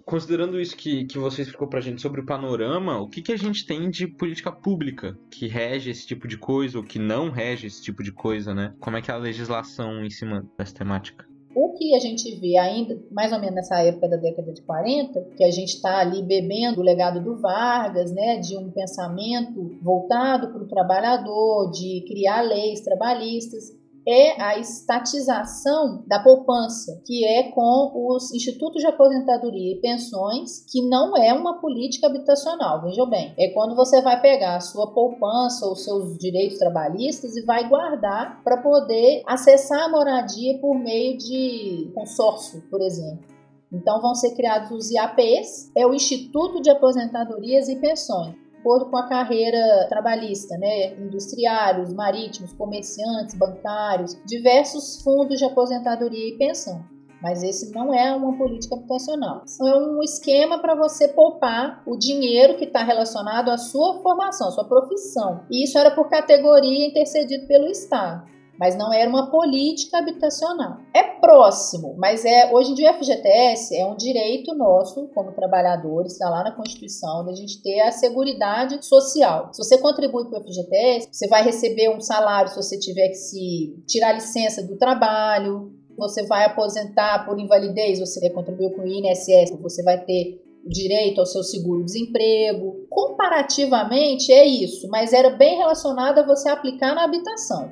Considerando isso que, que você explicou pra gente sobre o panorama, o que, que a gente tem de política pública que rege esse tipo de coisa ou que não rege esse tipo de coisa, né? Como é que é a legislação em cima dessa temática? O que a gente vê ainda, mais ou menos nessa época da década de 40, que a gente está ali bebendo o legado do Vargas, né, de um pensamento voltado para o trabalhador, de criar leis trabalhistas, é a estatização da poupança, que é com os institutos de aposentadoria e pensões, que não é uma política habitacional, vejam bem. É quando você vai pegar a sua poupança ou seus direitos trabalhistas e vai guardar para poder acessar a moradia por meio de consórcio, por exemplo. Então vão ser criados os IAPs, é o Instituto de Aposentadorias e Pensões acordo com a carreira trabalhista, né? Industriários, marítimos, comerciantes, bancários, diversos fundos de aposentadoria e pensão. Mas esse não é uma política habitacional. É um esquema para você poupar o dinheiro que está relacionado à sua formação, à sua profissão. E isso era por categoria intercedido pelo Estado. Mas não era uma política habitacional. É próximo, mas é hoje em dia o FGTS é um direito nosso como trabalhadores, está lá na Constituição, da gente ter a seguridade social. Se você contribui para o FGTS, você vai receber um salário se você tiver que se tirar licença do trabalho, você vai aposentar por invalidez, você contribuiu com o INSS, você vai ter direito ao seu seguro-desemprego. Comparativamente é isso, mas era bem relacionado a você aplicar na habitação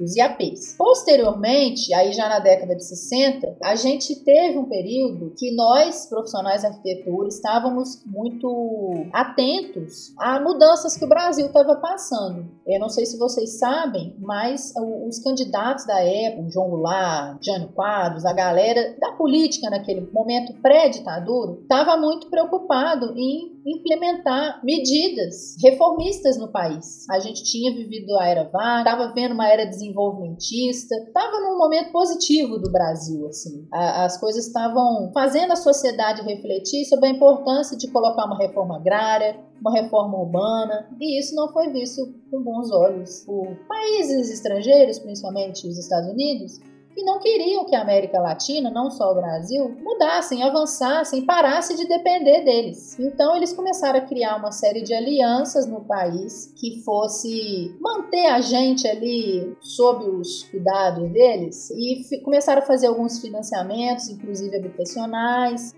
os IAPs. Posteriormente, aí já na década de 60, a gente teve um período que nós, profissionais da arquitetura, estávamos muito atentos a mudanças que o Brasil estava passando. Eu não sei se vocês sabem, mas os candidatos da época, João Goulart, Jânio Quadros, a galera da política naquele momento pré-ditadura, estava muito preocupado em implementar medidas reformistas no país. A gente tinha vivido a era Vargas, estava vendo uma era desenvolvimentista, estava num momento positivo do Brasil, assim. as coisas estavam fazendo a sociedade refletir sobre a importância de colocar uma reforma agrária, uma reforma urbana, e isso não foi visto com bons olhos por países estrangeiros, principalmente os Estados Unidos, e não queriam que a América Latina, não só o Brasil, mudassem, avançassem, parassem de depender deles. Então eles começaram a criar uma série de alianças no país que fosse manter a gente ali sob os cuidados deles e começaram a fazer alguns financiamentos, inclusive habitacionais,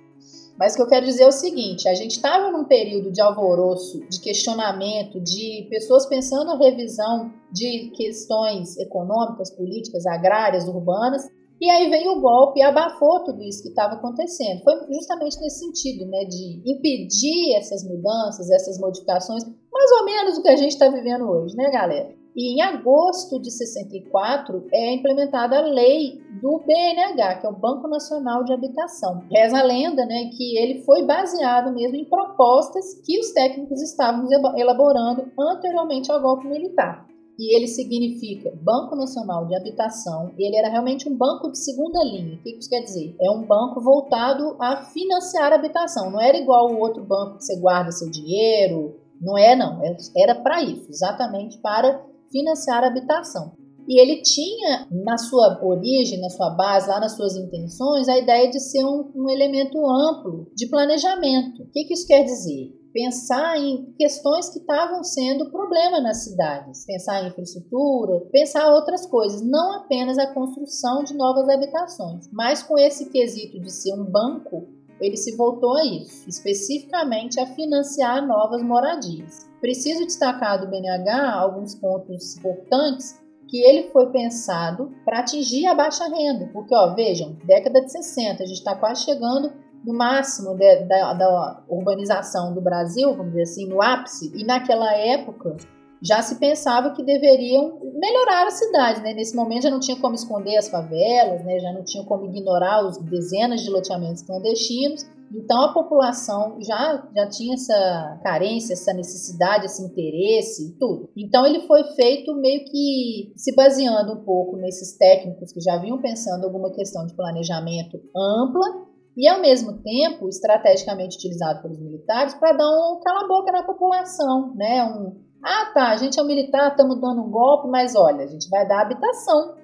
mas o que eu quero dizer é o seguinte: a gente estava num período de alvoroço, de questionamento, de pessoas pensando a revisão de questões econômicas, políticas, agrárias, urbanas, e aí veio o golpe e abafou tudo isso que estava acontecendo. Foi justamente nesse sentido, né, de impedir essas mudanças, essas modificações, mais ou menos o que a gente está vivendo hoje, né, galera? E em agosto de 64 é implementada a lei do BNH, que é o Banco Nacional de Habitação. Reza a lenda né, que ele foi baseado mesmo em propostas que os técnicos estavam elaborando anteriormente ao golpe militar. E ele significa Banco Nacional de Habitação. Ele era realmente um banco de segunda linha. O que isso quer dizer? É um banco voltado a financiar a habitação. Não era igual o outro banco que você guarda seu dinheiro. Não é, não. Era para isso, exatamente para financiar a habitação. E ele tinha na sua origem, na sua base, lá nas suas intenções, a ideia de ser um, um elemento amplo de planejamento. O que, que isso quer dizer? pensar em questões que estavam sendo problema nas cidades, pensar em infraestrutura, pensar outras coisas, não apenas a construção de novas habitações, mas com esse quesito de ser um banco, ele se voltou a isso, especificamente a financiar novas moradias. Preciso destacar do BNH alguns pontos importantes que ele foi pensado para atingir a baixa renda, porque ó, vejam, década de 60, a gente está quase chegando no máximo de, da, da urbanização do Brasil, vamos dizer assim, no ápice, e naquela época já se pensava que deveriam melhorar a cidade, né? Nesse momento já não tinha como esconder as favelas, né? Já não tinha como ignorar os dezenas de loteamentos clandestinos. Então a população já, já tinha essa carência, essa necessidade, esse interesse, tudo. Então ele foi feito meio que se baseando um pouco nesses técnicos que já vinham pensando alguma questão de planejamento ampla e ao mesmo tempo estrategicamente utilizado pelos militares para dar um cala-boca na população, né? Um, ah, tá, a gente é um militar, estamos dando um golpe, mas olha, a gente vai dar habitação,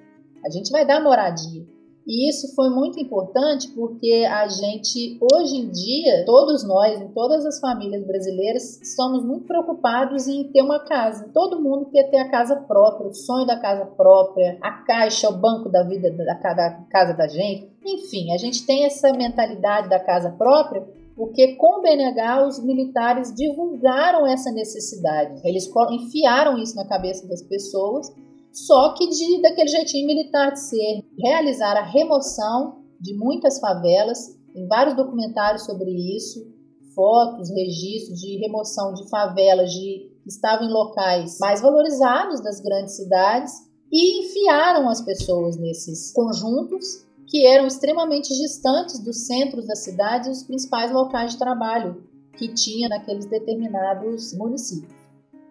a gente vai dar moradia. E isso foi muito importante porque a gente, hoje em dia, todos nós, em todas as famílias brasileiras, somos muito preocupados em ter uma casa. Todo mundo quer ter a casa própria, o sonho da casa própria, a caixa, o banco da vida da, da casa da gente. Enfim, a gente tem essa mentalidade da casa própria porque com o BNH os militares divulgaram essa necessidade. Eles enfiaram isso na cabeça das pessoas só que de, daquele jeitinho militar de ser, realizar a remoção de muitas favelas, tem vários documentários sobre isso, fotos, registros de remoção de favelas de, que estavam em locais mais valorizados das grandes cidades e enfiaram as pessoas nesses conjuntos que eram extremamente distantes dos centros das cidades e os principais locais de trabalho que tinha naqueles determinados municípios.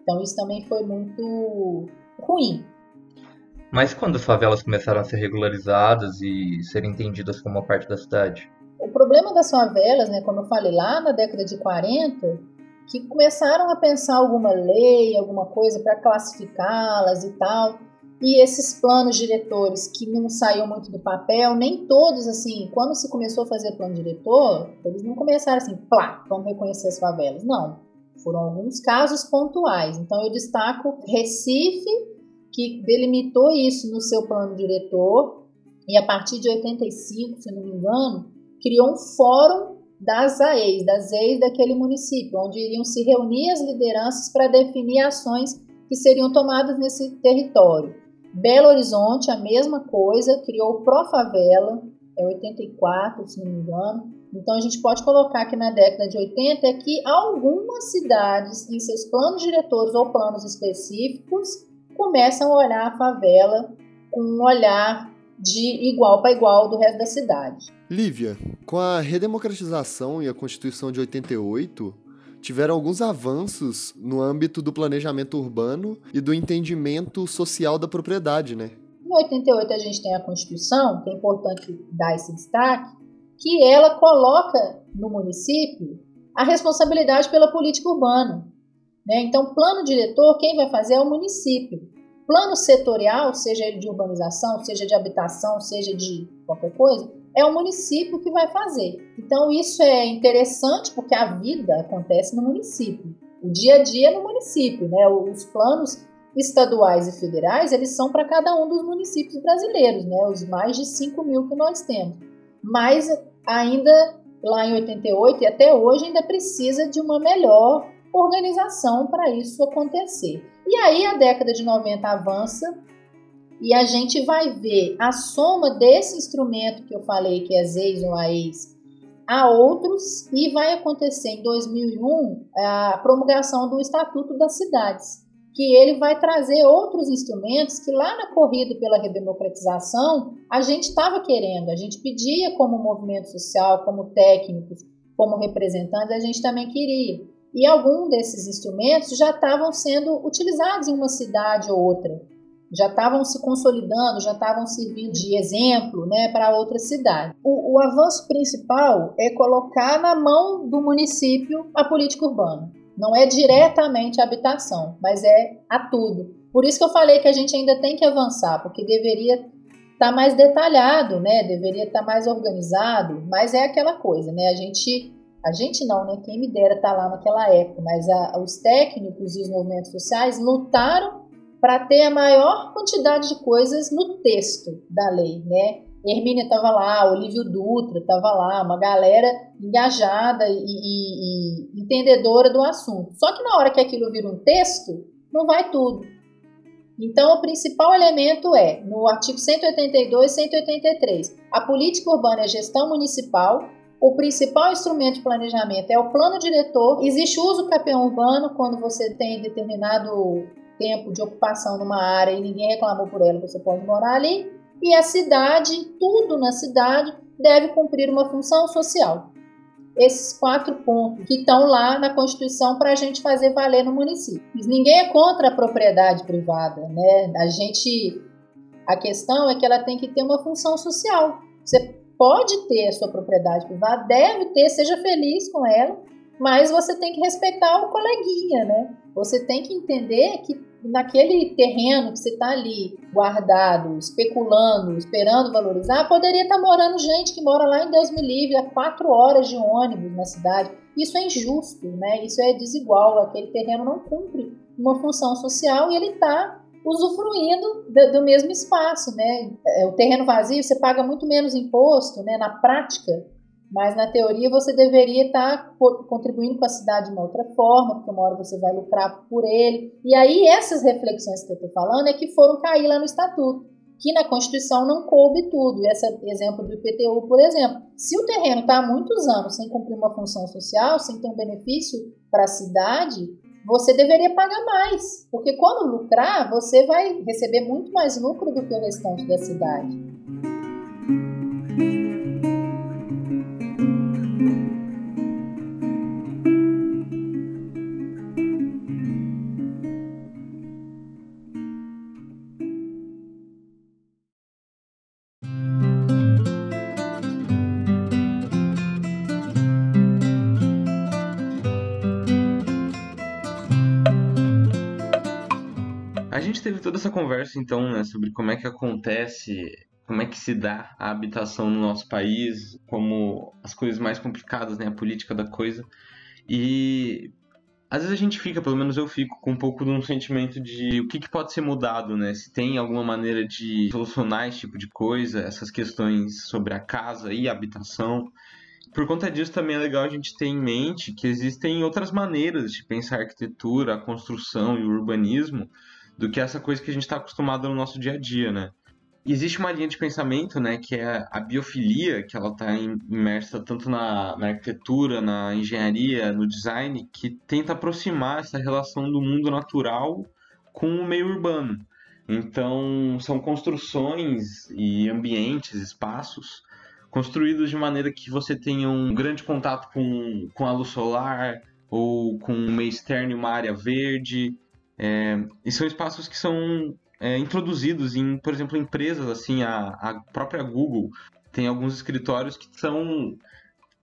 Então isso também foi muito ruim mas quando as favelas começaram a ser regularizadas e serem entendidas como uma parte da cidade? O problema das favelas, né, como eu falei lá na década de 40, que começaram a pensar alguma lei, alguma coisa para classificá-las e tal. e esses planos diretores que não saíam muito do papel, nem todos, assim, quando se começou a fazer plano diretor, eles não começaram assim, plá, vamos reconhecer as favelas. Não. Foram alguns casos pontuais. Então eu destaco Recife, que delimitou isso no seu plano diretor, e a partir de 85, se não me engano, criou um fórum das AEs, das EIs daquele município, onde iriam se reunir as lideranças para definir ações que seriam tomadas nesse território. Belo Horizonte, a mesma coisa, criou o Profavela, é 84, se não me engano. Então a gente pode colocar que na década de 80 é que algumas cidades, em seus planos diretores ou planos específicos, começam a olhar a favela com um olhar de igual para igual do resto da cidade. Lívia, com a redemocratização e a Constituição de 88, tiveram alguns avanços no âmbito do planejamento urbano e do entendimento social da propriedade, né? Em 88 a gente tem a Constituição, que é importante dar esse destaque, que ela coloca no município a responsabilidade pela política urbana. Né? Então, plano diretor, quem vai fazer é o município. Plano setorial, seja ele de urbanização, seja de habitação, seja de qualquer coisa, é o município que vai fazer. Então, isso é interessante porque a vida acontece no município. O dia a dia é no município, né? Os planos estaduais e federais, eles são para cada um dos municípios brasileiros, né? Os mais de 5 mil que nós temos. Mas ainda lá em 88 e até hoje ainda precisa de uma melhor organização para isso acontecer. E aí a década de 90 avança e a gente vai ver a soma desse instrumento que eu falei, que é ZEIS ou AES, a outros, e vai acontecer em 2001 a promulgação do Estatuto das Cidades, que ele vai trazer outros instrumentos que lá na corrida pela redemocratização a gente estava querendo, a gente pedia como movimento social, como técnicos, como representantes, a gente também queria. E alguns desses instrumentos já estavam sendo utilizados em uma cidade ou outra já estavam se consolidando, já estavam servindo de exemplo né, para outras cidades. O, o avanço principal é colocar na mão do município a política urbana. Não é diretamente a habitação, mas é a tudo. Por isso que eu falei que a gente ainda tem que avançar, porque deveria estar tá mais detalhado, né? Deveria estar tá mais organizado, mas é aquela coisa, né? A gente a gente não, né? Quem me dera estar tá lá naquela época, mas a, os técnicos e os movimentos sociais lutaram para ter a maior quantidade de coisas no texto da lei, né? Hermínia estava lá, Olívio Dutra estava lá, uma galera engajada e, e, e, entendedora do assunto. Só que na hora que aquilo vira um texto, não vai tudo. Então, o principal elemento é, no artigo 182 e 183, a política urbana é gestão municipal, o principal instrumento de planejamento é o plano diretor. Existe uso campeão urbano quando você tem determinado tempo de ocupação numa área e ninguém reclamou por ela, você pode morar ali. E a cidade, tudo na cidade, deve cumprir uma função social. Esses quatro pontos que estão lá na Constituição para a gente fazer valer no município. Ninguém é contra a propriedade privada, né? A gente, a questão é que ela tem que ter uma função social. Você pode ter a sua propriedade privada, deve ter, seja feliz com ela, mas você tem que respeitar o coleguinha, né? Você tem que entender que naquele terreno que você está ali guardado, especulando, esperando valorizar, poderia estar tá morando gente que mora lá em Deus me livre, a quatro horas de ônibus na cidade. Isso é injusto, né? Isso é desigual. Aquele terreno não cumpre uma função social e ele está usufruindo do, do, mesmo espaço, né? É, o terreno vazio você paga muito menos imposto, né? Na prática, mas na teoria você deveria estar contribuindo com a cidade de uma outra forma, porque uma hora você vai lucrar por ele. E aí essas reflexões que eu estou falando é que foram cair lá no estatuto, que na Constituição não coube tudo. Esse exemplo do IPTU, por exemplo, se o terreno está há muitos anos sem cumprir uma função social, sem ter um benefício para a cidade, você deveria pagar mais, porque quando lucrar, você vai receber muito mais lucro do que o restante da cidade. Essa conversa, então, né, sobre como é que acontece, como é que se dá a habitação no nosso país, como as coisas mais complicadas, né, a política da coisa. E às vezes a gente fica, pelo menos eu fico, com um pouco de um sentimento de o que, que pode ser mudado, né? Se tem alguma maneira de solucionar esse tipo de coisa, essas questões sobre a casa e a habitação. Por conta disso, também é legal a gente ter em mente que existem outras maneiras de pensar a arquitetura, a construção e o urbanismo do que essa coisa que a gente está acostumado no nosso dia a dia, né? existe uma linha de pensamento, né, que é a biofilia, que ela está imersa tanto na, na, arquitetura, na engenharia, no design, que tenta aproximar essa relação do mundo natural com o meio urbano. Então, são construções e ambientes, espaços construídos de maneira que você tenha um grande contato com, com a luz solar ou com um meio externo e uma área verde. É, e são espaços que são é, introduzidos em, por exemplo, empresas assim, a, a própria Google tem alguns escritórios que são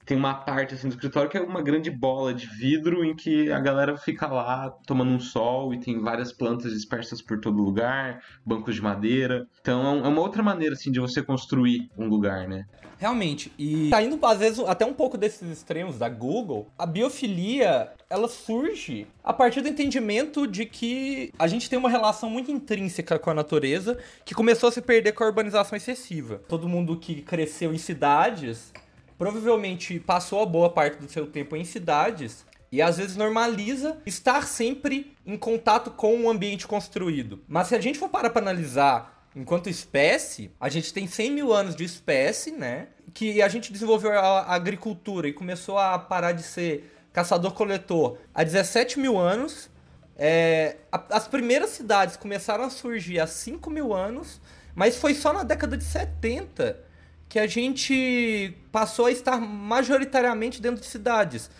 tem uma parte assim do escritório que é uma grande bola de vidro em que a galera fica lá tomando um sol e tem várias plantas dispersas por todo lugar, bancos de madeira. Então é, é uma outra maneira assim de você construir um lugar, né? Realmente. E saindo às vezes até um pouco desses extremos da Google, a biofilia, ela surge a partir do entendimento de que a gente tem uma relação muito intrínseca com a natureza que começou a se perder com a urbanização excessiva. Todo mundo que cresceu em cidades provavelmente passou a boa parte do seu tempo em cidades e às vezes normaliza estar sempre em contato com o ambiente construído. Mas se a gente for parar para analisar enquanto espécie, a gente tem 100 mil anos de espécie, né? Que a gente desenvolveu a agricultura e começou a parar de ser caçador-coletor há 17 mil anos. É, as primeiras cidades começaram a surgir há 5 mil anos, mas foi só na década de 70 que a gente passou a estar majoritariamente dentro de cidades.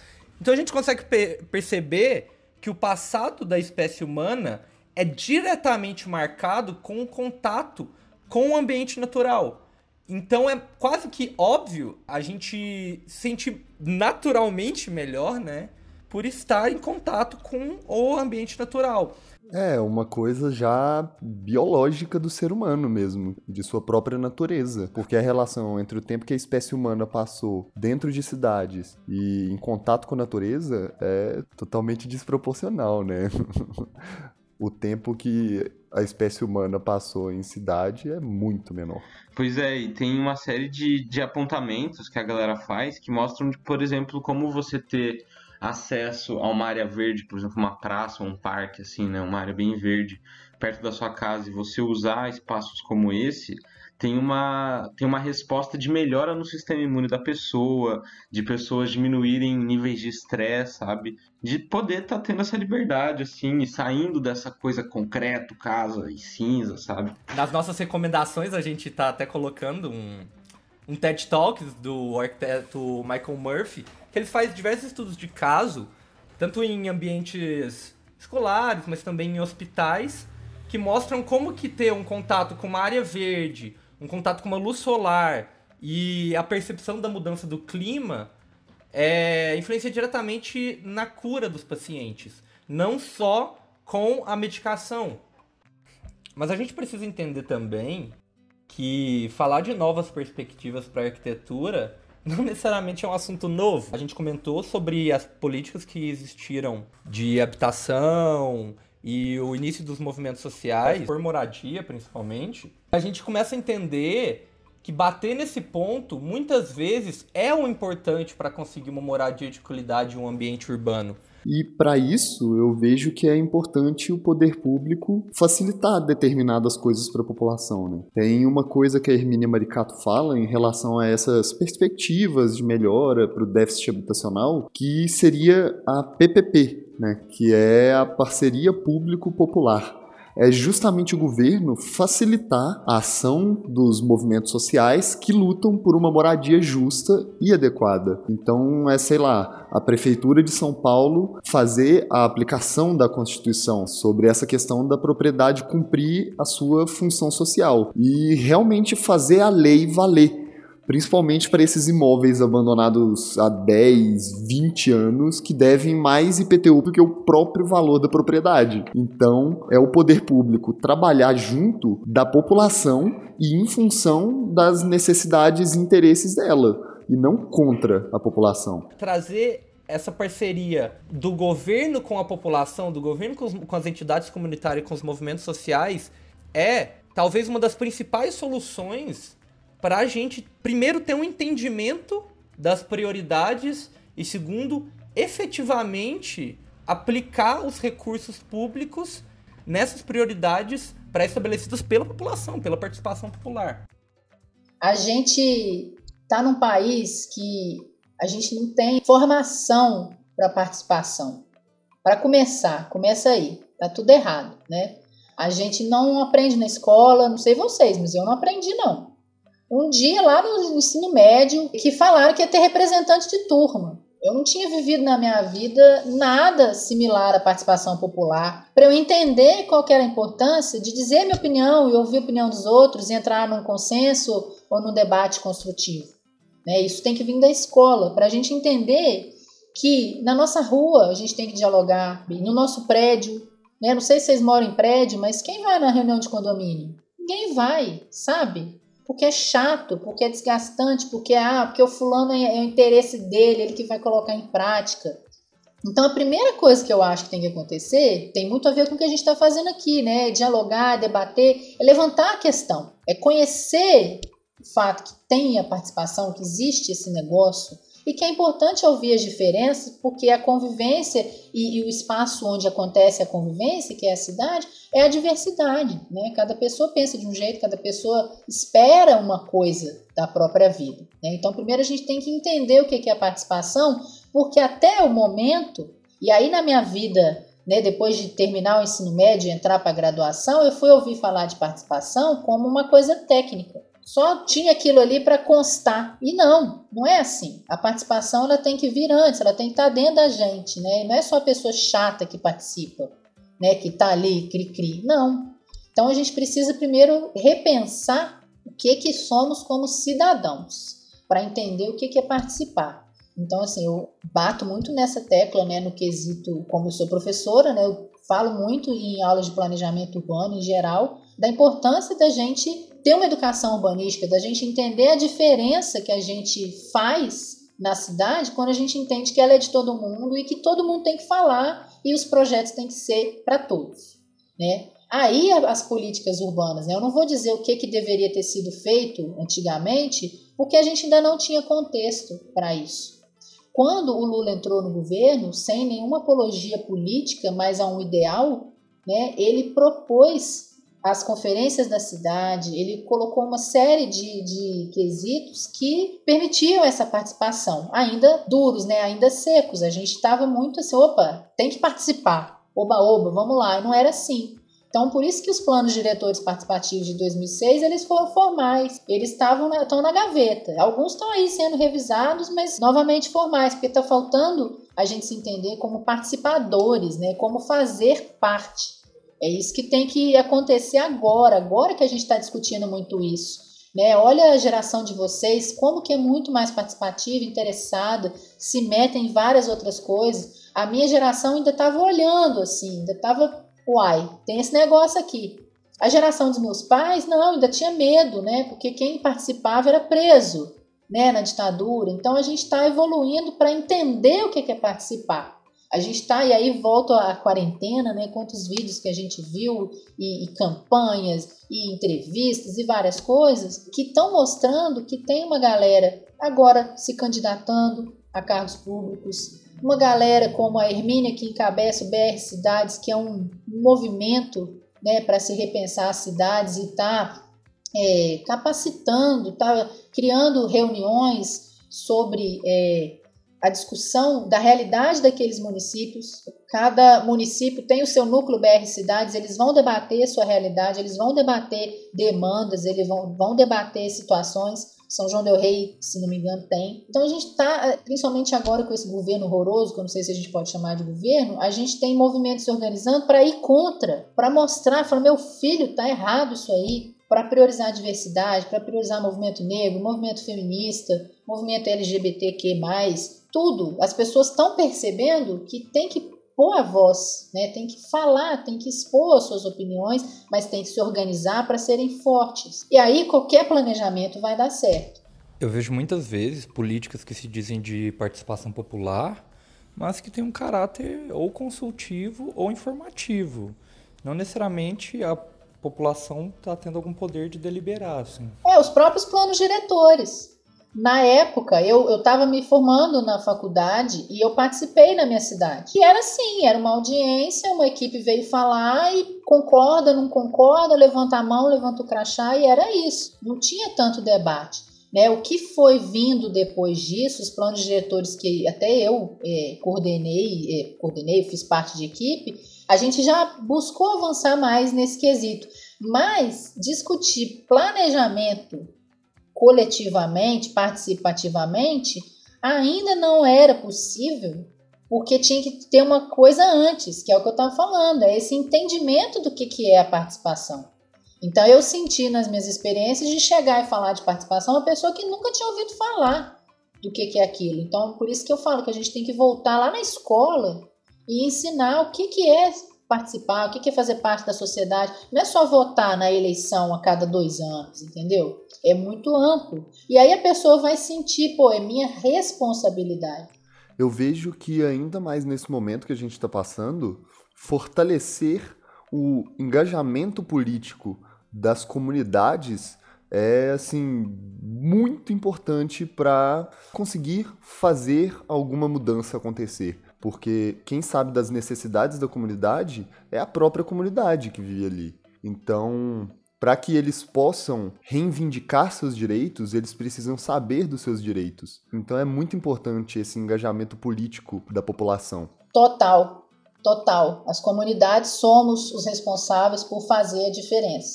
Então a gente consegue per perceber que o passado da espécie humana é diretamente marcado com o contato com o ambiente natural. Então é quase que óbvio a gente sentir naturalmente melhor, né? Por estar em contato com o ambiente natural. É, uma coisa já biológica do ser humano mesmo, de sua própria natureza. Porque a relação entre o tempo que a espécie humana passou dentro de cidades e em contato com a natureza é totalmente desproporcional, né? <laughs> o tempo que a espécie humana passou em cidade é muito menor. Pois é, e tem uma série de, de apontamentos que a galera faz que mostram, por exemplo, como você ter acesso a uma área verde, por exemplo, uma praça ou um parque, assim, né, uma área bem verde perto da sua casa e você usar espaços como esse, tem uma, tem uma resposta de melhora no sistema imune da pessoa, de pessoas diminuírem níveis de estresse, sabe? De poder estar tá tendo essa liberdade, assim, e saindo dessa coisa concreto, casa e cinza, sabe? Nas nossas recomendações, a gente tá até colocando um, um TED Talks do arquiteto Michael Murphy, que ele faz diversos estudos de caso, tanto em ambientes escolares, mas também em hospitais, que mostram como que ter um contato com uma área verde, um contato com uma luz solar e a percepção da mudança do clima é, influencia diretamente na cura dos pacientes, não só com a medicação. Mas a gente precisa entender também que falar de novas perspectivas para a arquitetura <laughs> não necessariamente é um assunto novo. A gente comentou sobre as políticas que existiram de habitação e o início dos movimentos sociais, por moradia principalmente. A gente começa a entender que bater nesse ponto muitas vezes é o importante para conseguir uma moradia de qualidade em um ambiente urbano. E para isso, eu vejo que é importante o poder público facilitar determinadas coisas para a população. Né? Tem uma coisa que a Hermínia Maricato fala em relação a essas perspectivas de melhora para o déficit habitacional, que seria a PPP, né? que é a Parceria Público-Popular é justamente o governo facilitar a ação dos movimentos sociais que lutam por uma moradia justa e adequada. Então, é, sei lá, a Prefeitura de São Paulo fazer a aplicação da Constituição sobre essa questão da propriedade cumprir a sua função social e realmente fazer a lei valer principalmente para esses imóveis abandonados há 10, 20 anos que devem mais IPTU do que o próprio valor da propriedade. Então, é o poder público trabalhar junto da população e em função das necessidades e interesses dela, e não contra a população. Trazer essa parceria do governo com a população, do governo com, os, com as entidades comunitárias e com os movimentos sociais, é talvez uma das principais soluções para a gente, primeiro, ter um entendimento das prioridades e, segundo, efetivamente aplicar os recursos públicos nessas prioridades pré-estabelecidas pela população, pela participação popular. A gente está num país que a gente não tem formação para participação. Para começar, começa aí, tá tudo errado, né? A gente não aprende na escola, não sei vocês, mas eu não aprendi não um dia lá no ensino médio que falaram que ia ter representante de turma. Eu não tinha vivido na minha vida nada similar à participação popular. Para eu entender qual era a importância de dizer minha opinião e ouvir a opinião dos outros e entrar num consenso ou num debate construtivo. Né? Isso tem que vir da escola, para a gente entender que na nossa rua a gente tem que dialogar, no nosso prédio. Né? Não sei se vocês moram em prédio, mas quem vai na reunião de condomínio? Ninguém vai, sabe? Porque é chato, porque é desgastante, porque ah, porque o fulano é, é o interesse dele, ele que vai colocar em prática. Então a primeira coisa que eu acho que tem que acontecer tem muito a ver com o que a gente está fazendo aqui, né? Dialogar, debater, é levantar a questão, é conhecer o fato que tem a participação, que existe esse negócio, e que é importante ouvir as diferenças, porque a convivência e, e, o espaço onde acontece a convivência, que é a cidade, é a diversidade. Né? Cada pessoa pensa de um jeito, cada pessoa espera uma coisa da própria vida. Né? Então, primeiro a gente tem que entender o que é a participação, porque até o momento, e aí na minha vida né, depois de terminar o ensino médio e entrar para a graduação, eu fui ouvir falar de participação como uma coisa técnica só tinha aquilo ali para constar. E não, não é assim. A participação ela tem que vir antes, ela tem que estar tá dentro da gente, né? Não é só a pessoa chata que participa, né? Que está ali, cri-cri. Não. Então a gente precisa primeiro repensar o que que somos como cidadãos, para entender o que que é participar. Então, assim, eu bato muito nessa tecla, né, no quesito, como eu sou professora, né, eu falo muito em aulas de planejamento urbano em geral, da importância da gente ter uma educação urbanística, da gente entender a diferença que a gente faz na cidade quando a gente entende que ela é de todo mundo e que todo mundo tem que falar e os projetos têm que ser para todos, né? Aí as políticas urbanas, né? Eu não vou dizer o que, que deveria ter sido feito antigamente, porque a gente ainda não tinha contexto para isso. Quando o Lula entrou no governo, sem nenhuma apologia política, mas a um ideal, né, ele propôs as conferências da cidade, ele colocou uma série de, de quesitos que permitiam essa participação, ainda duros, né, ainda secos. A gente estava muito assim, opa, tem que participar, oba, oba, vamos lá. Não era assim. Então, por isso que os planos diretores participativos de 2006 eles foram formais, eles estavam na, estão na gaveta. Alguns estão aí sendo revisados, mas novamente formais, porque está faltando a gente se entender como participadores, né, como fazer parte. É isso que tem que acontecer agora, agora que a gente está discutindo muito isso. Né? Olha a geração de vocês, como que é muito mais participativa, interessada, se mete em várias outras coisas. A minha geração ainda estava olhando assim, ainda estava, uai, tem esse negócio aqui. A geração dos meus pais, não, ainda tinha medo, né? Porque quem participava era preso, né, na ditadura. Então a gente está evoluindo para entender o que é participar. A gente está, e aí volta à quarentena, né? Quantos vídeos que a gente viu, e, e campanhas, e entrevistas, e várias coisas, que estão mostrando que tem uma galera agora se candidatando a cargos públicos, uma galera como a Hermínia, que encabeça o BR Cidades, que é um movimento né, para se repensar as cidades e está é, capacitando, está criando reuniões sobre é, a discussão da realidade daqueles municípios. Cada município tem o seu núcleo BR Cidades, eles vão debater sua realidade, eles vão debater demandas, eles vão, vão debater situações. São João Del Rei, se não me engano, tem. Então a gente está, principalmente agora com esse governo horroroso, que eu não sei se a gente pode chamar de governo, a gente tem movimentos se organizando para ir contra, para mostrar, falar, meu filho, tá errado isso aí, para priorizar a diversidade, para priorizar o movimento negro, movimento feminista, movimento LGBTQ+, tudo. As pessoas estão percebendo que tem que pôr a voz, né? tem que falar, tem que expor as suas opiniões, mas tem que se organizar para serem fortes. E aí qualquer planejamento vai dar certo. Eu vejo muitas vezes políticas que se dizem de participação popular, mas que têm um caráter ou consultivo ou informativo. Não necessariamente a população está tendo algum poder de deliberar. Assim. É, os próprios planos diretores. Na época, eu estava me formando na faculdade e eu participei na minha cidade. E era assim, era uma audiência, uma equipe veio falar e concorda, não concorda, levanta a mão, levanta o crachá e era isso. Não tinha tanto debate. Né? O que foi vindo depois disso, os planos diretores que até eu é, coordenei, é, coordenei, fiz parte de equipe, a gente já buscou avançar mais nesse quesito. Mas discutir planejamento coletivamente, participativamente, ainda não era possível, porque tinha que ter uma coisa antes, que é o que eu estava falando, é esse entendimento do que, que é a participação. Então eu senti nas minhas experiências de chegar e falar de participação uma pessoa que nunca tinha ouvido falar do que, que é aquilo. Então por isso que eu falo que a gente tem que voltar lá na escola e ensinar o que, que é participar, o que é fazer parte da sociedade. Não é só votar na eleição a cada dois anos, entendeu? É muito amplo. E aí a pessoa vai sentir, pô, é minha responsabilidade. Eu vejo que ainda mais nesse momento que a gente está passando, fortalecer o engajamento político das comunidades é assim muito importante para conseguir fazer alguma mudança acontecer. Porque quem sabe das necessidades da comunidade é a própria comunidade que vive ali. Então, para que eles possam reivindicar seus direitos, eles precisam saber dos seus direitos. Então é muito importante esse engajamento político da população. Total, total. As comunidades somos os responsáveis por fazer a diferença,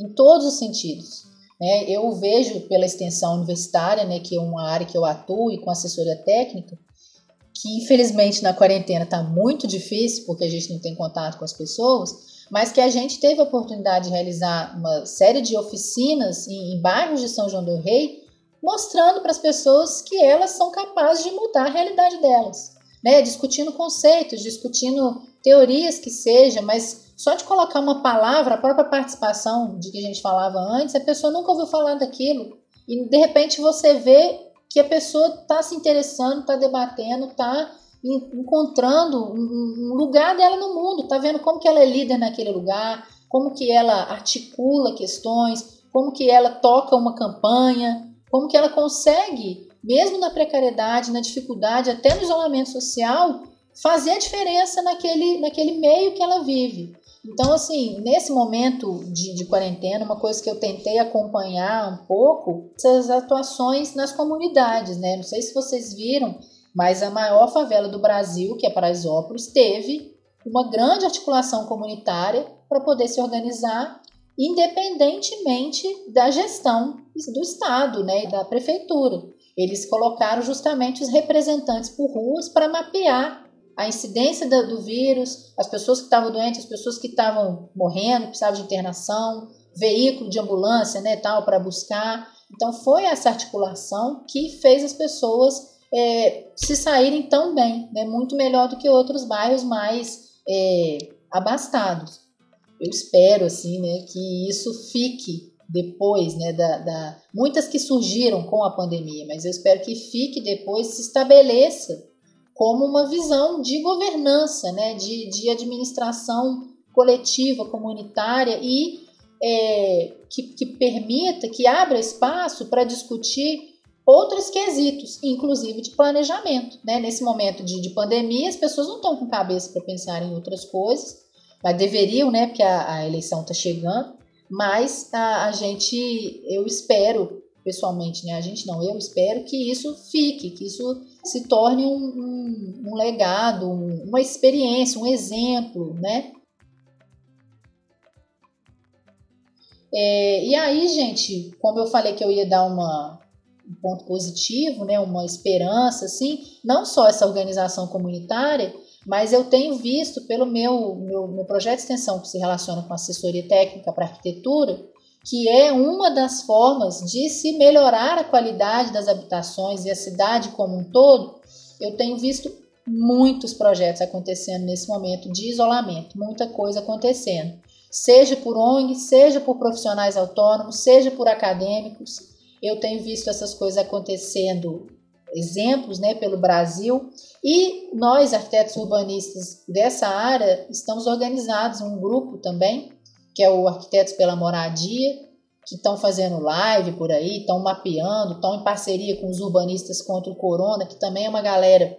em todos os sentidos. Né? Eu vejo pela extensão universitária, né, que é uma área que eu atuo e com assessoria técnica, que infelizmente na quarentena está muito difícil porque a gente não tem contato com as pessoas, mas que a gente teve a oportunidade de realizar uma série de oficinas em, em bairros de São João do Rei, mostrando para as pessoas que elas são capazes de mudar a realidade delas, né? Discutindo conceitos, discutindo teorias que seja, mas só de colocar uma palavra, a própria participação de que a gente falava antes, a pessoa nunca ouviu falar daquilo. E de repente você vê que a pessoa está se interessando, está debatendo, está encontrando um lugar dela no mundo, está vendo como que ela é líder naquele lugar, como que ela articula questões, como que ela toca uma campanha, como que ela consegue, mesmo na precariedade, na dificuldade, até no isolamento social, fazer a diferença naquele, naquele meio que ela vive. Então, assim, nesse momento de, de, quarentena, uma coisa que eu tentei acompanhar um pouco, essas atuações nas comunidades, né? Não sei se vocês viram, mas a maior favela do Brasil, que é Paraisópolis, teve uma grande articulação comunitária para poder se organizar independentemente da gestão do Estado, né, da prefeitura. Eles colocaram justamente os representantes por ruas para mapear a incidência do vírus, as pessoas que estavam doentes, as pessoas que estavam morrendo, precisavam de internação, veículo de ambulância, né, tal, para buscar. Então foi essa articulação que fez as pessoas é, se saírem tão bem, né, muito melhor do que outros bairros mais é, abastados. Eu espero assim, né, que isso fique depois, né, da, da, muitas que surgiram com a pandemia, mas eu espero que fique depois, se estabeleça como uma visão de governança, né, de, de administração coletiva, comunitária e é, que, que permita, que abra espaço para discutir outros quesitos, inclusive de planejamento. Né? Nesse momento de, de pandemia, as pessoas não estão com cabeça para pensar em outras coisas, mas deveriam, né? Porque a, a eleição está chegando. Mas a, a gente, eu espero pessoalmente, né? A gente não, eu espero que isso fique, que isso se torne um, um, um legado, um, uma experiência, um exemplo, né? É, e aí, gente, como eu falei que eu ia dar uma, um ponto positivo, né, uma esperança, assim, não só essa organização comunitária, mas eu tenho visto pelo meu, meu, meu projeto de extensão que se relaciona com assessoria técnica para arquitetura, que é uma das formas de se melhorar a qualidade das habitações e a cidade como um todo, eu tenho visto muitos projetos acontecendo nesse momento de isolamento, muita coisa acontecendo, seja por ONG, seja por profissionais autônomos, seja por acadêmicos. Eu tenho visto essas coisas acontecendo, exemplos, né, pelo Brasil, e nós, arquitetos urbanistas dessa área, estamos organizados um grupo também, que é o Arquitetos pela Moradia, que estão fazendo live por aí, estão mapeando, estão em parceria com os urbanistas contra o corona, que também é uma galera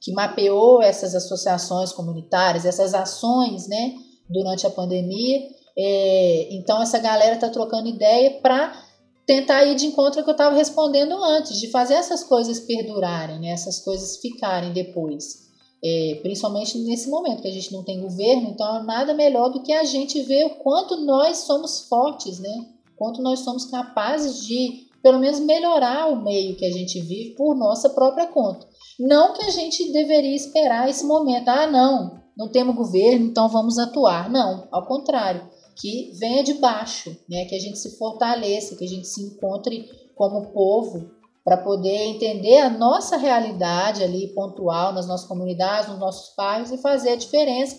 que mapeou essas associações comunitárias, essas ações, né, durante a pandemia. É, então essa galera está trocando ideia para tentar ir de encontro ao que eu estava respondendo antes, de fazer essas coisas perdurarem, né, essas coisas ficarem depois. É, principalmente nesse momento que a gente não tem governo, então nada melhor do que a gente ver o quanto nós somos fortes, né? Quanto nós somos capazes de, pelo menos, melhorar o meio que a gente vive por nossa própria conta. Não que a gente deveria esperar esse momento, ah, não, não temos governo, então vamos atuar. Não, ao contrário, que venha de baixo, né? que a gente se fortaleça, que a gente se encontre como povo para poder entender a nossa realidade ali pontual nas nossas comunidades, nos nossos bairros e fazer a diferença,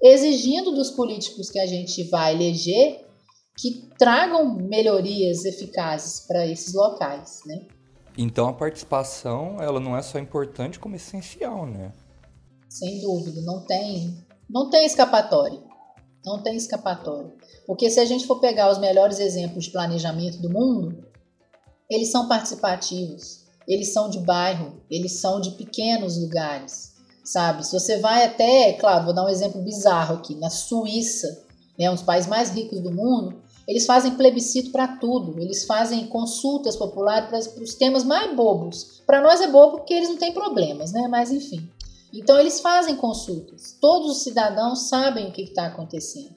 exigindo dos políticos que a gente vai eleger que tragam melhorias eficazes para esses locais, né? Então a participação, ela não é só importante como essencial, né? Sem dúvida, não tem, não tem escapatória. Não tem escapatória. Porque se a gente for pegar os melhores exemplos de planejamento do mundo, eles são participativos, eles são de bairro, eles são de pequenos lugares, sabe? Se você vai até, claro, vou dar um exemplo bizarro aqui, na Suíça, né, um dos países mais ricos do mundo, eles fazem plebiscito para tudo, eles fazem consultas populares para os temas mais bobos. Para nós é bobo porque eles não têm problemas, né? Mas enfim. Então eles fazem consultas. Todos os cidadãos sabem o que está acontecendo,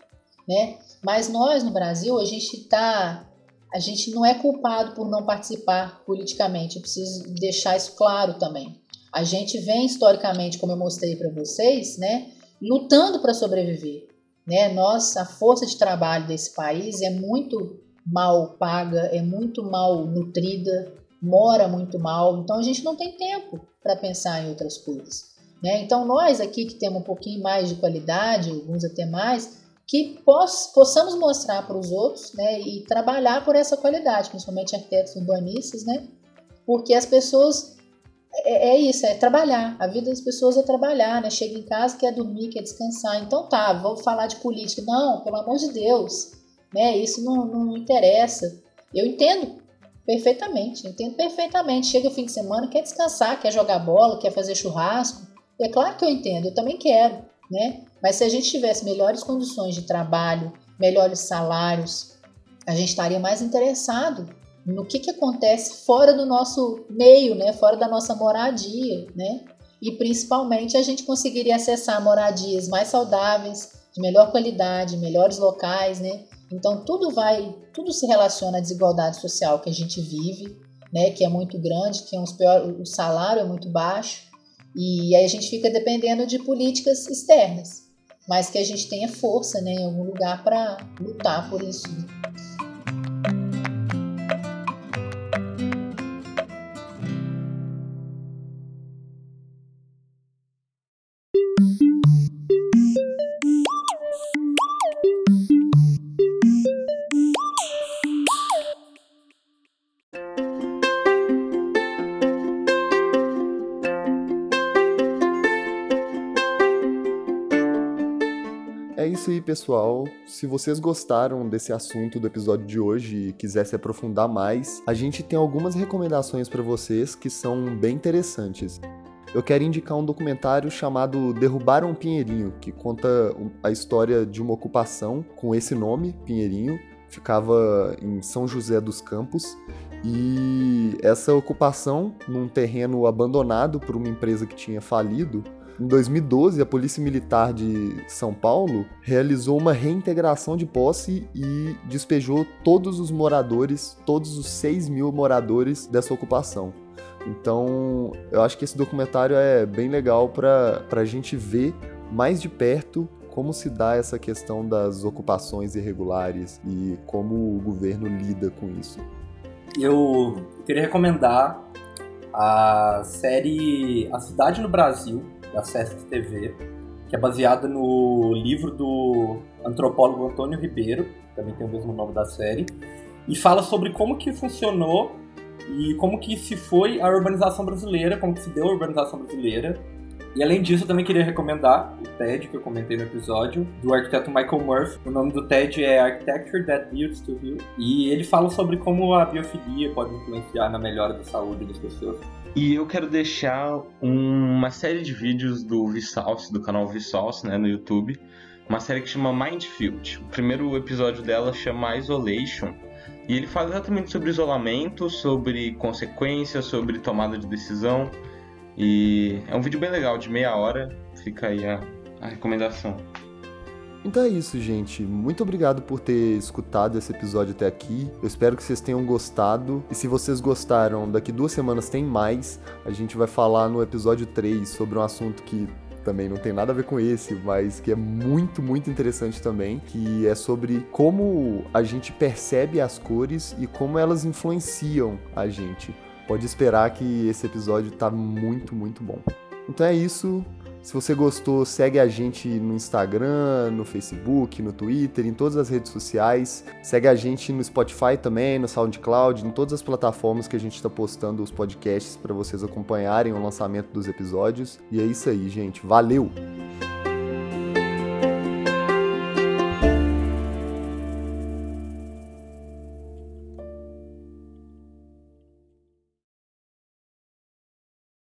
né? Mas nós no Brasil a gente está a gente não é culpado por não participar politicamente. Eu preciso deixar isso claro também. A gente vem historicamente, como eu mostrei para vocês, né, lutando para sobreviver. Né? Nós, a força de trabalho desse país é muito mal paga, é muito mal nutrida, mora muito mal. Então a gente não tem tempo para pensar em outras coisas. Né? Então nós aqui que temos um pouquinho mais de qualidade, alguns até mais, que poss possamos mostrar para os outros né, e trabalhar por essa qualidade, principalmente arquitetos urbanistas, né, porque as pessoas. É, é, isso, é trabalhar. A vida das pessoas é trabalhar, né? Chega em casa, quer dormir, quer descansar. Então tá, vou falar de política. Não, pelo amor de Deus, né? Isso não, não interessa. Eu entendo perfeitamente, entendo perfeitamente. Chega o fim de semana, quer descansar, quer jogar bola, quer fazer churrasco. É claro que eu entendo, eu também quero, né? Mas se a gente tivesse melhores condições de trabalho, melhores salários, a gente estaria mais interessado no que, que acontece fora do nosso meio, né? fora da nossa moradia. Né? E principalmente a gente conseguiria acessar moradias mais saudáveis, de melhor qualidade, melhores locais. Né? Então tudo vai, tudo se relaciona à desigualdade social que a gente vive, né? que é muito grande, que é uns pior, o salário é muito baixo. E aí a gente fica dependendo de políticas externas mas que a gente tenha força né, em algum lugar para lutar por isso. Pessoal. Se vocês gostaram desse assunto do episódio de hoje e quiser se aprofundar mais, a gente tem algumas recomendações para vocês que são bem interessantes. Eu quero indicar um documentário chamado Derrubaram um Pinheirinho, que conta a história de uma ocupação com esse nome, Pinheirinho, ficava em São José dos Campos. E essa ocupação, num terreno abandonado por uma empresa que tinha falido, em 2012, a Polícia Militar de São Paulo realizou uma reintegração de posse e despejou todos os moradores, todos os 6 mil moradores dessa ocupação. Então, eu acho que esse documentário é bem legal para a gente ver mais de perto como se dá essa questão das ocupações irregulares e como o governo lida com isso. Eu queria recomendar a série A Cidade no Brasil, da Sesc TV, que é baseada no livro do antropólogo Antônio Ribeiro, também tem o mesmo nome da série, e fala sobre como que funcionou e como que se foi a urbanização brasileira, como que se deu a urbanização brasileira. E além disso, eu também queria recomendar o TED, que eu comentei no episódio, do arquiteto Michael Murphy. O nome do TED é Architecture That Builds to Heal. E ele fala sobre como a biofilia pode influenciar na melhora da saúde das pessoas. E eu quero deixar uma série de vídeos do Vsauce, do canal Vsauce, né, no YouTube. Uma série que chama Mindfield. O primeiro episódio dela chama Isolation e ele fala exatamente sobre isolamento, sobre consequências, sobre tomada de decisão. E é um vídeo bem legal, de meia hora. Fica aí a, a recomendação. Então é isso, gente. Muito obrigado por ter escutado esse episódio até aqui. Eu espero que vocês tenham gostado. E se vocês gostaram, daqui duas semanas tem mais. A gente vai falar no episódio 3 sobre um assunto que também não tem nada a ver com esse, mas que é muito, muito interessante também, que é sobre como a gente percebe as cores e como elas influenciam a gente. Pode esperar que esse episódio tá muito, muito bom. Então é isso. Se você gostou, segue a gente no Instagram, no Facebook, no Twitter, em todas as redes sociais. Segue a gente no Spotify também, no SoundCloud, em todas as plataformas que a gente está postando os podcasts para vocês acompanharem o lançamento dos episódios. E é isso aí, gente. Valeu!